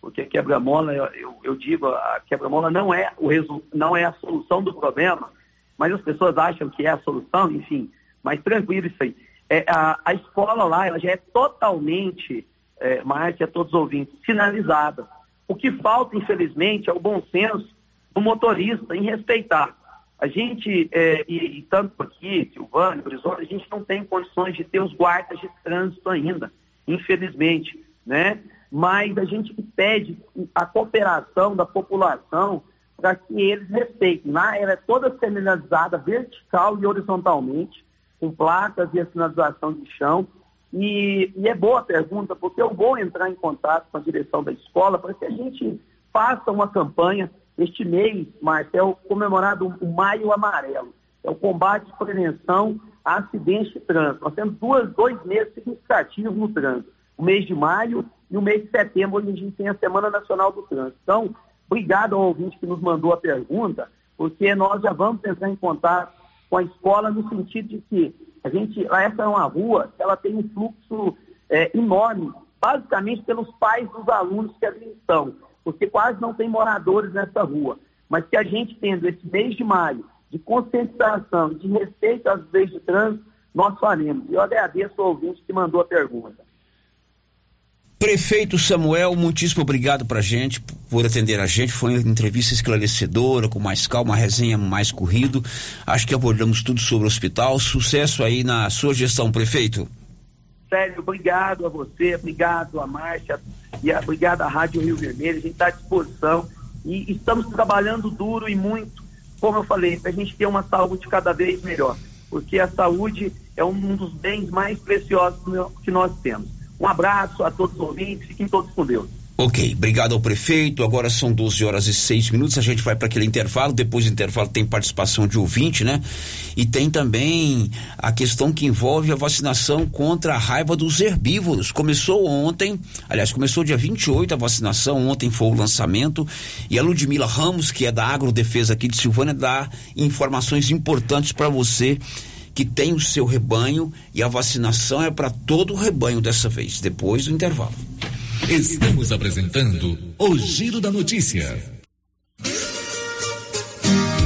porque quebra-mola, eu, eu, eu, digo, a quebra-mola não é, o não é a solução do problema, mas as pessoas acham que é a solução, enfim, mas tranquilo isso aí. É, a, a escola lá, ela já é totalmente, é, Márcia, todos os ouvintes, sinalizada. O que falta, infelizmente, é o bom senso do motorista em respeitar. A gente, é, e, e, tanto aqui, Silvânia, Horizonte, a gente não tem condições de ter os guardas de trânsito ainda, infelizmente, né? Mas a gente pede a cooperação da população para que eles respeitem. Lá ela é toda sinalizada vertical e horizontalmente, com placas e a sinalização de chão. E, e, é boa a pergunta, porque eu vou entrar em contato com a direção da escola para que a gente faça uma campanha este mês, Marcel, é comemorado o Maio Amarelo. É o combate e prevenção a acidentes de trânsito. Nós temos duas, dois meses significativos no trânsito. O mês de maio e o mês de setembro, onde a gente tem a Semana Nacional do Trânsito. Então, obrigado ao ouvinte que nos mandou a pergunta, porque nós já vamos entrar em contato com a escola no sentido de que a gente, essa é uma rua que ela tem um fluxo é, enorme, basicamente pelos pais dos alunos que ali estão porque quase não tem moradores nessa rua. Mas que a gente tendo esse mês de maio de conscientização, de respeito às leis de trânsito, nós faremos. E eu agradeço ao ouvinte que mandou a pergunta. Prefeito Samuel, muitíssimo obrigado para a gente, por atender a gente. Foi uma entrevista esclarecedora, com mais calma, resenha mais corrido. Acho que abordamos tudo sobre o hospital. Sucesso aí na sua gestão, prefeito. Sérgio, obrigado a você, obrigado a Márcia e obrigado à Rádio Rio Vermelho. A gente está à disposição e estamos trabalhando duro e muito, como eu falei, para a gente ter uma saúde cada vez melhor, porque a saúde é um dos bens mais preciosos que nós temos. Um abraço a todos os ouvintes, fiquem todos com Deus. Ok, obrigado ao prefeito. Agora são 12 horas e 6 minutos. A gente vai para aquele intervalo. Depois do intervalo tem participação de ouvinte, né? E tem também a questão que envolve a vacinação contra a raiva dos herbívoros. Começou ontem, aliás, começou dia 28 a vacinação. Ontem foi o lançamento. E a Ludmila Ramos, que é da Agrodefesa aqui de Silvânia, dá informações importantes para você que tem o seu rebanho e a vacinação é para todo o rebanho dessa vez, depois do intervalo. Estamos apresentando o Giro da Notícia.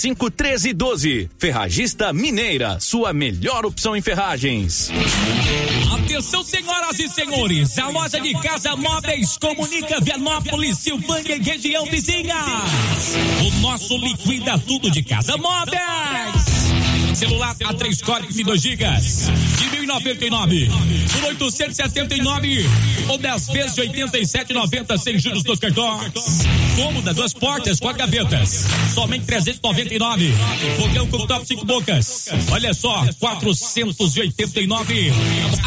35 13 12. Ferragista Mineira, sua melhor opção em ferragens. Atenção, senhoras e senhores, a loja de casa móveis comunica Vianópolis, Silvânia e região vizinha. O nosso liquida tudo de casa móveis Celular A3 Corp de 2 gigas de 1.099 por 879 ou 10 vezes de 87,90 sem juros dos cartões. Cômoda, duas portas, quatro gavetas, somente 399. Fogão cooktop cinco bocas. Olha só, 489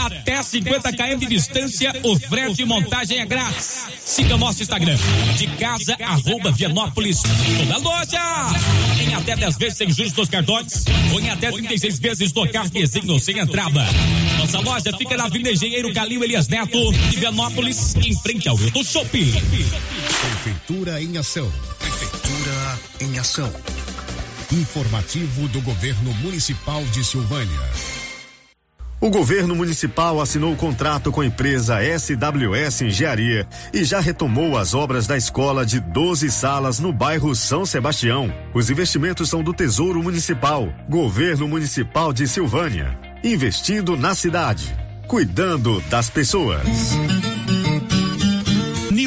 até 50 km de distância. O frete e montagem é grátis. Siga nosso Instagram de casa arroba Vianópolis. Toda loja em até 10 vezes sem juros dos cartões ou em até 36 vezes no cartezinho sem entrada. Nossa loja fica na Avenida Engenheiro Calil Elias Neto, de em frente ao Hilton Shopping. Prefeitura em ação. Prefeitura em ação. Informativo do Governo Municipal de Silvânia. O governo municipal assinou o contrato com a empresa SWS Engenharia e já retomou as obras da escola de 12 salas no bairro São Sebastião. Os investimentos são do Tesouro Municipal, Governo Municipal de Silvânia. Investindo na cidade, cuidando das pessoas.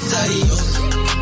Adios.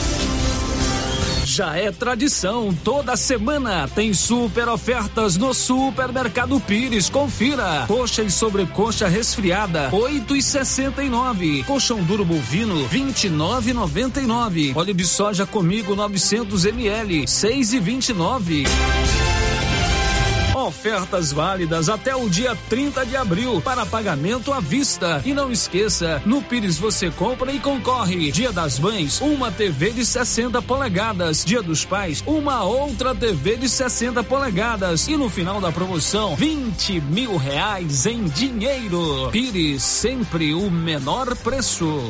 Já é tradição, toda semana tem super ofertas no Supermercado Pires. Confira. Coxa e sobrecoxa resfriada, oito e sessenta e nove. Colchão duro bovino, vinte e nove noventa e nove. Óleo de soja comigo 900 ml, seis e vinte e nove. Ofertas válidas até o dia 30 de abril para pagamento à vista. E não esqueça, no Pires você compra e concorre. Dia das Mães, uma TV de 60 polegadas. Dia dos Pais, uma outra TV de 60 polegadas. E no final da promoção, 20 mil reais em dinheiro. Pires, sempre o menor preço.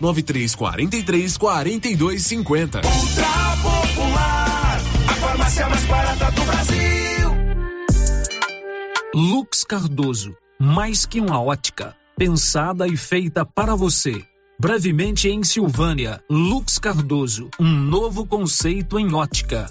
9343 4250. Ultra Popular, a farmácia mais barata do Brasil. Lux Cardoso, mais que uma ótica, pensada e feita para você. Brevemente em Silvânia, Lux Cardoso, um novo conceito em ótica.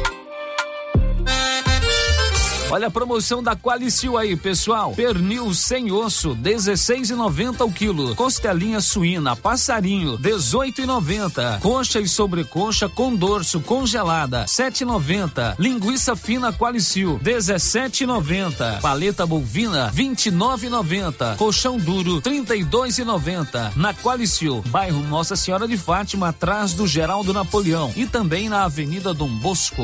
Olha a promoção da Qualicil aí, pessoal. Pernil sem osso, 16,90 o quilo. Costelinha suína, passarinho, 18,90. Coxa e sobrecoxa com dorso congelada, 7,90. Linguiça fina Qualicil, 17,90. Paleta bovina, 29,90. Colchão duro, 32,90. Na Qualicil, bairro Nossa Senhora de Fátima, atrás do Geraldo Napoleão e também na Avenida Dom Bosco.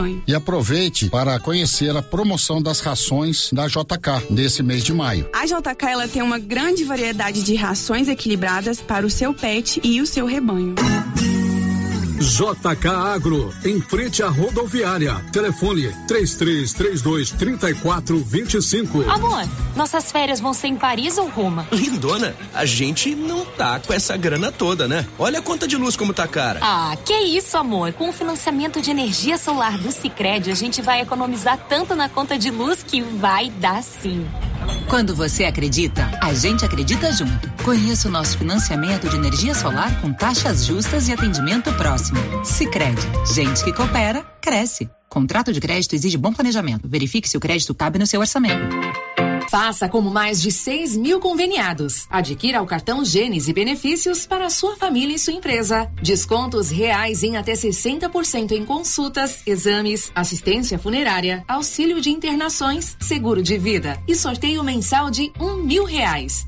E aproveite para conhecer a promoção das rações da JK desse mês de maio. A JK ela tem uma grande variedade de rações equilibradas para o seu pet e o seu rebanho. JK Agro, em frente à rodoviária. Telefone 3332 3425. Amor, nossas férias vão ser em Paris ou Roma? Lindona, a gente não tá com essa grana toda, né? Olha a conta de luz como tá cara. Ah, que isso, amor. Com o financiamento de energia solar do Sicredi, a gente vai economizar tanto na conta de luz que vai dar sim. Quando você acredita, a gente acredita junto. Conheça o nosso financiamento de energia solar com taxas justas e atendimento próximo. Sicredi, gente que coopera, cresce. Contrato de crédito exige bom planejamento. Verifique se o crédito cabe no seu orçamento. Faça como mais de 6 mil conveniados. Adquira o cartão Gênesis e benefícios para sua família e sua empresa. Descontos reais em até 60% em consultas, exames, assistência funerária, auxílio de internações, seguro de vida e sorteio mensal de um mil reais.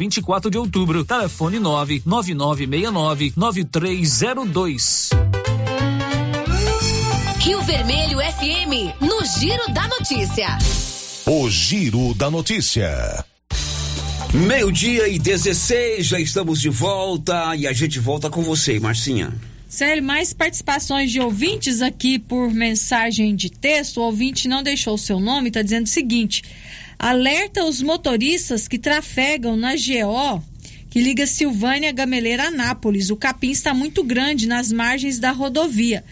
24 de Outubro. Telefone 99969 9302. Rio Vermelho FM, no Giro da Notícia. O Giro da Notícia. Meio-dia e 16, já estamos de volta e a gente volta com você, Marcinha. Célio, mais participações de ouvintes aqui por mensagem de texto. O ouvinte não deixou o seu nome, está dizendo o seguinte: alerta os motoristas que trafegam na GO que liga Silvânia Gameleira a Anápolis. O capim está muito grande nas margens da rodovia.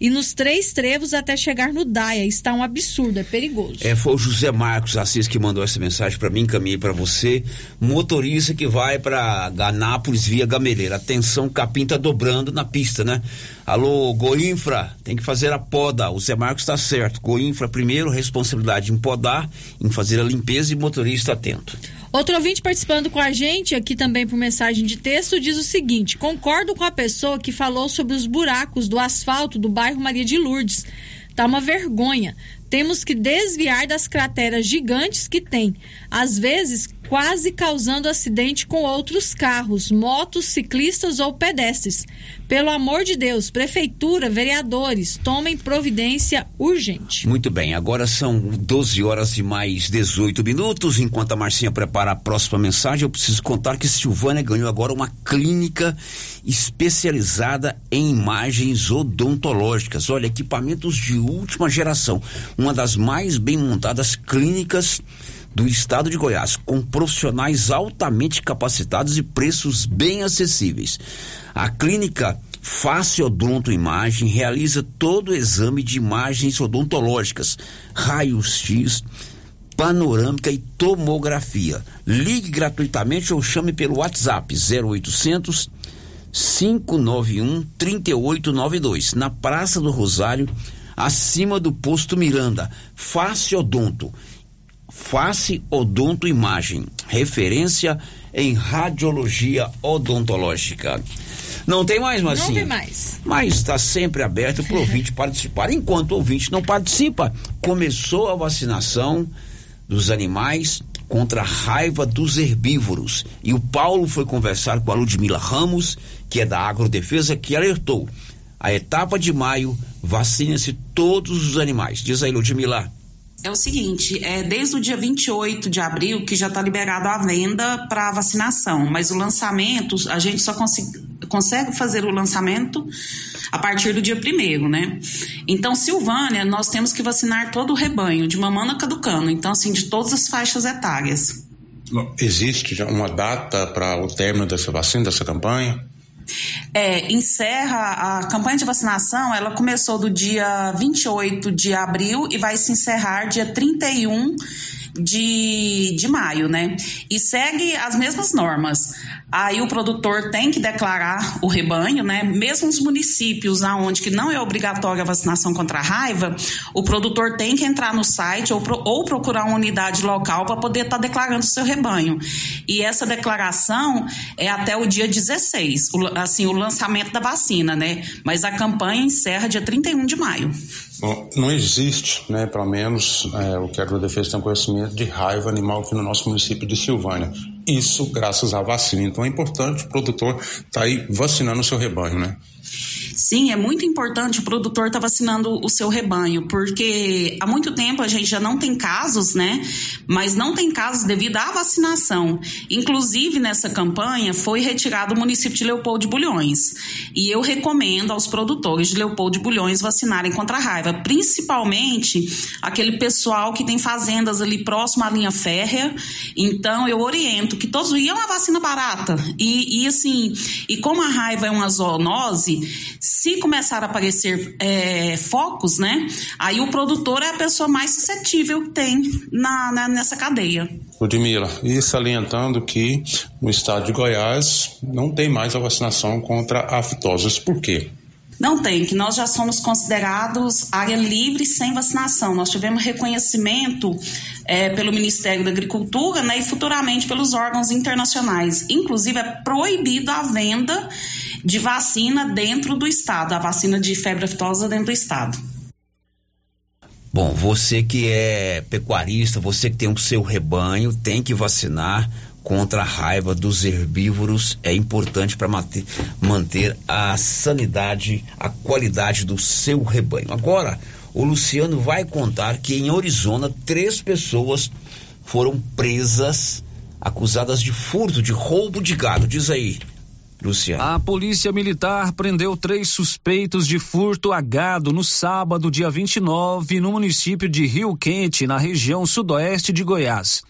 E nos três trevos até chegar no Daia. Está um absurdo, é perigoso. É, foi o José Marcos Assis que mandou essa mensagem para mim, encaminhei para você. Motorista que vai para Anápolis via Gameleira. Atenção, capim tá dobrando na pista, né? Alô, Goinfra, tem que fazer a poda. O Zé Marcos está certo. Goinfra, primeiro, responsabilidade em podar, em fazer a limpeza e motorista atento. Outro ouvinte participando com a gente, aqui também por mensagem de texto, diz o seguinte: concordo com a pessoa que falou sobre os buracos do asfalto do bairro Maria de Lourdes. Tá uma vergonha. Temos que desviar das crateras gigantes que tem. Às vezes, quase causando acidente com outros carros, motos, ciclistas ou pedestres. Pelo amor de Deus, prefeitura, vereadores, tomem providência urgente. Muito bem, agora são 12 horas e mais 18 minutos. Enquanto a Marcinha prepara a próxima mensagem, eu preciso contar que Silvânia ganhou agora uma clínica especializada em imagens odontológicas. Olha, equipamentos de última geração. Uma das mais bem montadas clínicas do estado de Goiás, com profissionais altamente capacitados e preços bem acessíveis. A clínica Face Odonto Imagem realiza todo o exame de imagens odontológicas, raios-x, panorâmica e tomografia. Ligue gratuitamente ou chame pelo WhatsApp 0800 591 3892, na Praça do Rosário, acima do posto Miranda. Face Odonto. Face Odonto Imagem, referência em radiologia odontológica. Não tem mais, Marcinha? Não tem mais. Mas está sempre aberto para o ouvinte participar. Enquanto o ouvinte não participa, começou a vacinação dos animais contra a raiva dos herbívoros. E o Paulo foi conversar com a Ludmila Ramos, que é da Agrodefesa, que alertou. A etapa de maio, vacina-se todos os animais. Diz aí, Ludmila. É o seguinte, é desde o dia 28 de abril que já está liberado a venda para vacinação, mas o lançamento, a gente só consegue, consegue fazer o lançamento a partir do dia primeiro, né? Então, Silvânia, nós temos que vacinar todo o rebanho, de mamana caducano, então assim, de todas as faixas etárias. Existe já uma data para o término dessa vacina, dessa campanha? É, encerra a campanha de vacinação, ela começou do dia 28 de abril e vai se encerrar dia 31 de, de maio, né? E segue as mesmas normas. Aí o produtor tem que declarar o rebanho, né? Mesmo os municípios aonde que não é obrigatória a vacinação contra a raiva, o produtor tem que entrar no site ou, pro, ou procurar uma unidade local para poder estar tá declarando o seu rebanho. E essa declaração é até o dia 16, o, assim, o lançamento da vacina, né? Mas a campanha encerra dia 31 de maio. Bom, não existe, né, pelo menos é, o que a Agrodefesa tem conhecimento de raiva animal aqui no nosso município de Silvânia. Isso graças à vacina. Então é importante o produtor estar tá aí vacinando o seu rebanho, né? Sim, é muito importante o produtor estar tá vacinando o seu rebanho, porque há muito tempo a gente já não tem casos, né? Mas não tem casos devido à vacinação. Inclusive, nessa campanha, foi retirado o município de Leopoldo de Bulhões. E eu recomendo aos produtores de Leopoldo de Bulhões vacinarem contra a raiva, principalmente aquele pessoal que tem fazendas ali próximo à linha férrea. Então, eu oriento que todos. E é uma vacina barata. E, e assim, e como a raiva é uma zoonose, se começar a aparecer é, focos, né? Aí o produtor é a pessoa mais suscetível que tem na, na, nessa cadeia. Ludmila, e salientando que no estado de Goiás não tem mais a vacinação contra aftosos. Por quê? Não tem, que nós já somos considerados área livre sem vacinação. Nós tivemos reconhecimento é, pelo Ministério da Agricultura né, e futuramente pelos órgãos internacionais. Inclusive, é proibido a venda de vacina dentro do estado, a vacina de febre aftosa dentro do estado. Bom, você que é pecuarista, você que tem o seu rebanho, tem que vacinar contra a raiva dos herbívoros é importante para manter, manter a sanidade, a qualidade do seu rebanho. Agora, o Luciano vai contar que em Arizona, três pessoas foram presas, acusadas de furto, de roubo de gado. Diz aí, Luciano. A polícia militar prendeu três suspeitos de furto a gado no sábado, dia 29, no município de Rio Quente, na região sudoeste de Goiás.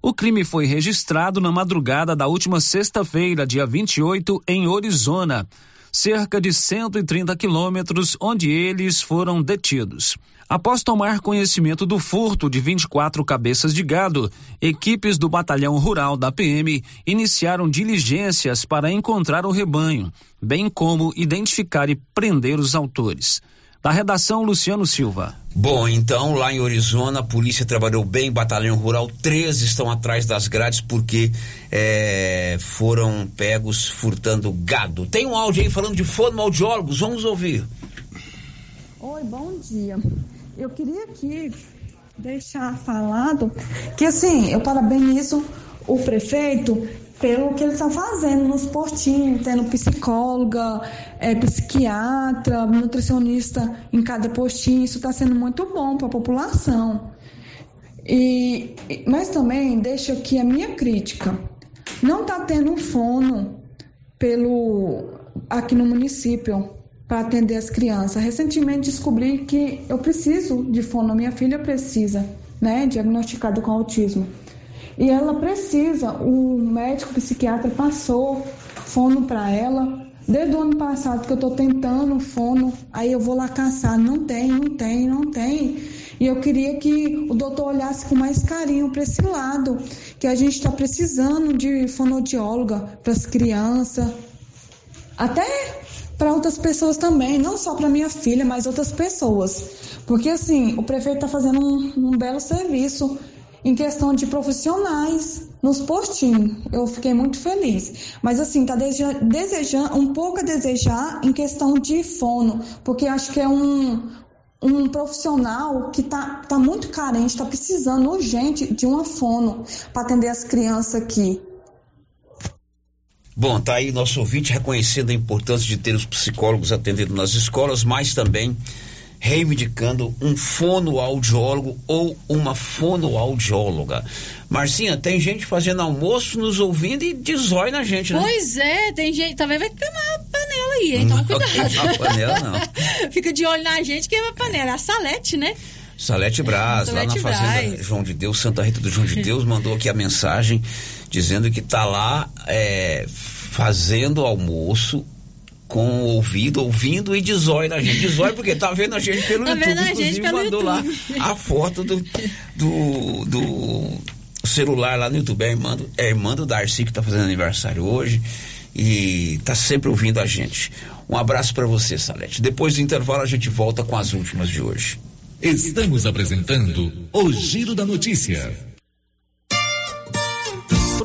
O crime foi registrado na madrugada da última sexta-feira, dia 28, em Orizona, cerca de 130 quilômetros, onde eles foram detidos. Após tomar conhecimento do furto de 24 cabeças de gado, equipes do Batalhão Rural da PM iniciaram diligências para encontrar o rebanho, bem como identificar e prender os autores. Da redação, Luciano Silva. Bom, então lá em Arizona a polícia trabalhou bem, batalhão rural, três estão atrás das grades porque é, foram pegos furtando gado. Tem um áudio aí falando de fonoaudiólogos, vamos ouvir. Oi, bom dia. Eu queria aqui deixar falado que assim, eu parabenizo o prefeito pelo que eles estão fazendo nos postinhos, tendo psicóloga, é, psiquiatra, nutricionista em cada postinho. Isso está sendo muito bom para a população. E, mas também deixo aqui a minha crítica. Não está tendo um fono pelo aqui no município para atender as crianças. Recentemente descobri que eu preciso de fono, minha filha precisa, né, diagnosticada com autismo. E ela precisa, o médico psiquiatra passou fono para ela. Desde o ano passado que eu estou tentando fono, aí eu vou lá caçar, não tem, não tem, não tem. E eu queria que o doutor olhasse com mais carinho para esse lado, que a gente está precisando de fonodióloga para as crianças, até para outras pessoas também, não só para minha filha, mas outras pessoas. Porque assim, o prefeito está fazendo um, um belo serviço em questão de profissionais nos postinhos. Eu fiquei muito feliz. Mas assim, tá desejando um pouco a desejar em questão de fono, porque acho que é um, um profissional que tá, tá muito carente, está precisando urgente de uma fono para atender as crianças aqui. Bom, tá aí nosso ouvinte reconhecendo a importância de ter os psicólogos atendendo nas escolas, mas também reivindicando um fonoaudiólogo ou uma fonoaudióloga. Marcinha, tem gente fazendo almoço, nos ouvindo e desói na gente, né? Pois é, tem gente, talvez vai queimar a panela aí, hein? Então cuidado. Não, a panela não. Fica de olho na gente, queima a panela. É a salete, né? Salete Braz, lá na Fazenda Braz. João de Deus, Santa Rita do João de Deus, mandou aqui a mensagem dizendo que tá lá é, fazendo almoço com o ouvido, ouvindo e desói na gente. Desói porque tá vendo a gente pelo tá YouTube. Vendo a Inclusive gente pelo mandou YouTube. lá a foto do, do, do celular lá no YouTube. É a irmã, do, é a irmã do Darcy que tá fazendo aniversário hoje e tá sempre ouvindo a gente. Um abraço para você, Salete. Depois do intervalo a gente volta com as últimas de hoje. Estamos apresentando o Giro da Notícia.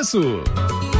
preço.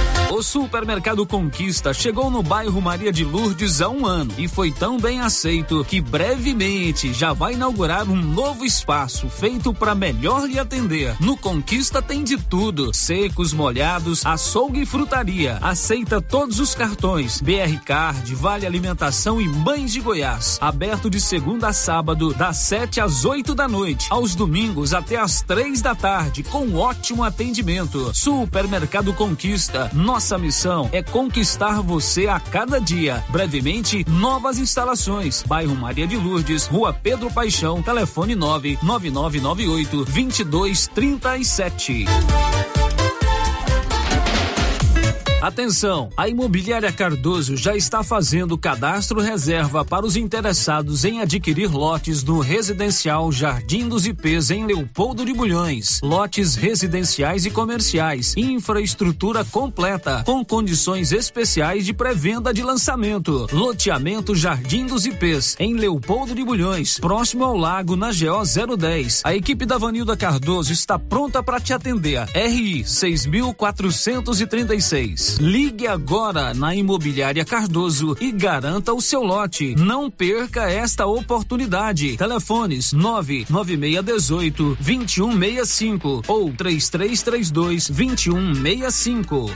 Supermercado Conquista chegou no bairro Maria de Lourdes há um ano e foi tão bem aceito que brevemente já vai inaugurar um novo espaço feito para melhor lhe atender. No Conquista tem de tudo: secos, molhados, açougue e frutaria. Aceita todos os cartões: BR Card, Vale Alimentação e Mães de Goiás. Aberto de segunda a sábado, das 7 às 8 da noite. Aos domingos até às três da tarde, com ótimo atendimento. Supermercado Conquista. Nossa missão é conquistar você a cada dia. Brevemente, novas instalações. Bairro Maria de Lourdes, Rua Pedro Paixão, telefone 99998 2237. Atenção, a Imobiliária Cardoso já está fazendo cadastro reserva para os interessados em adquirir lotes no residencial Jardim dos IPs em Leopoldo de Bulhões. Lotes residenciais e comerciais, infraestrutura completa, com condições especiais de pré-venda de lançamento. Loteamento Jardim dos IPs em Leopoldo de Bulhões, próximo ao lago na GO 010. A equipe da Vanilda Cardoso está pronta para te atender. RI 6436. Ligue agora na Imobiliária Cardoso e garanta o seu lote. Não perca esta oportunidade. Telefones 99618 2165 ou 3332 2165.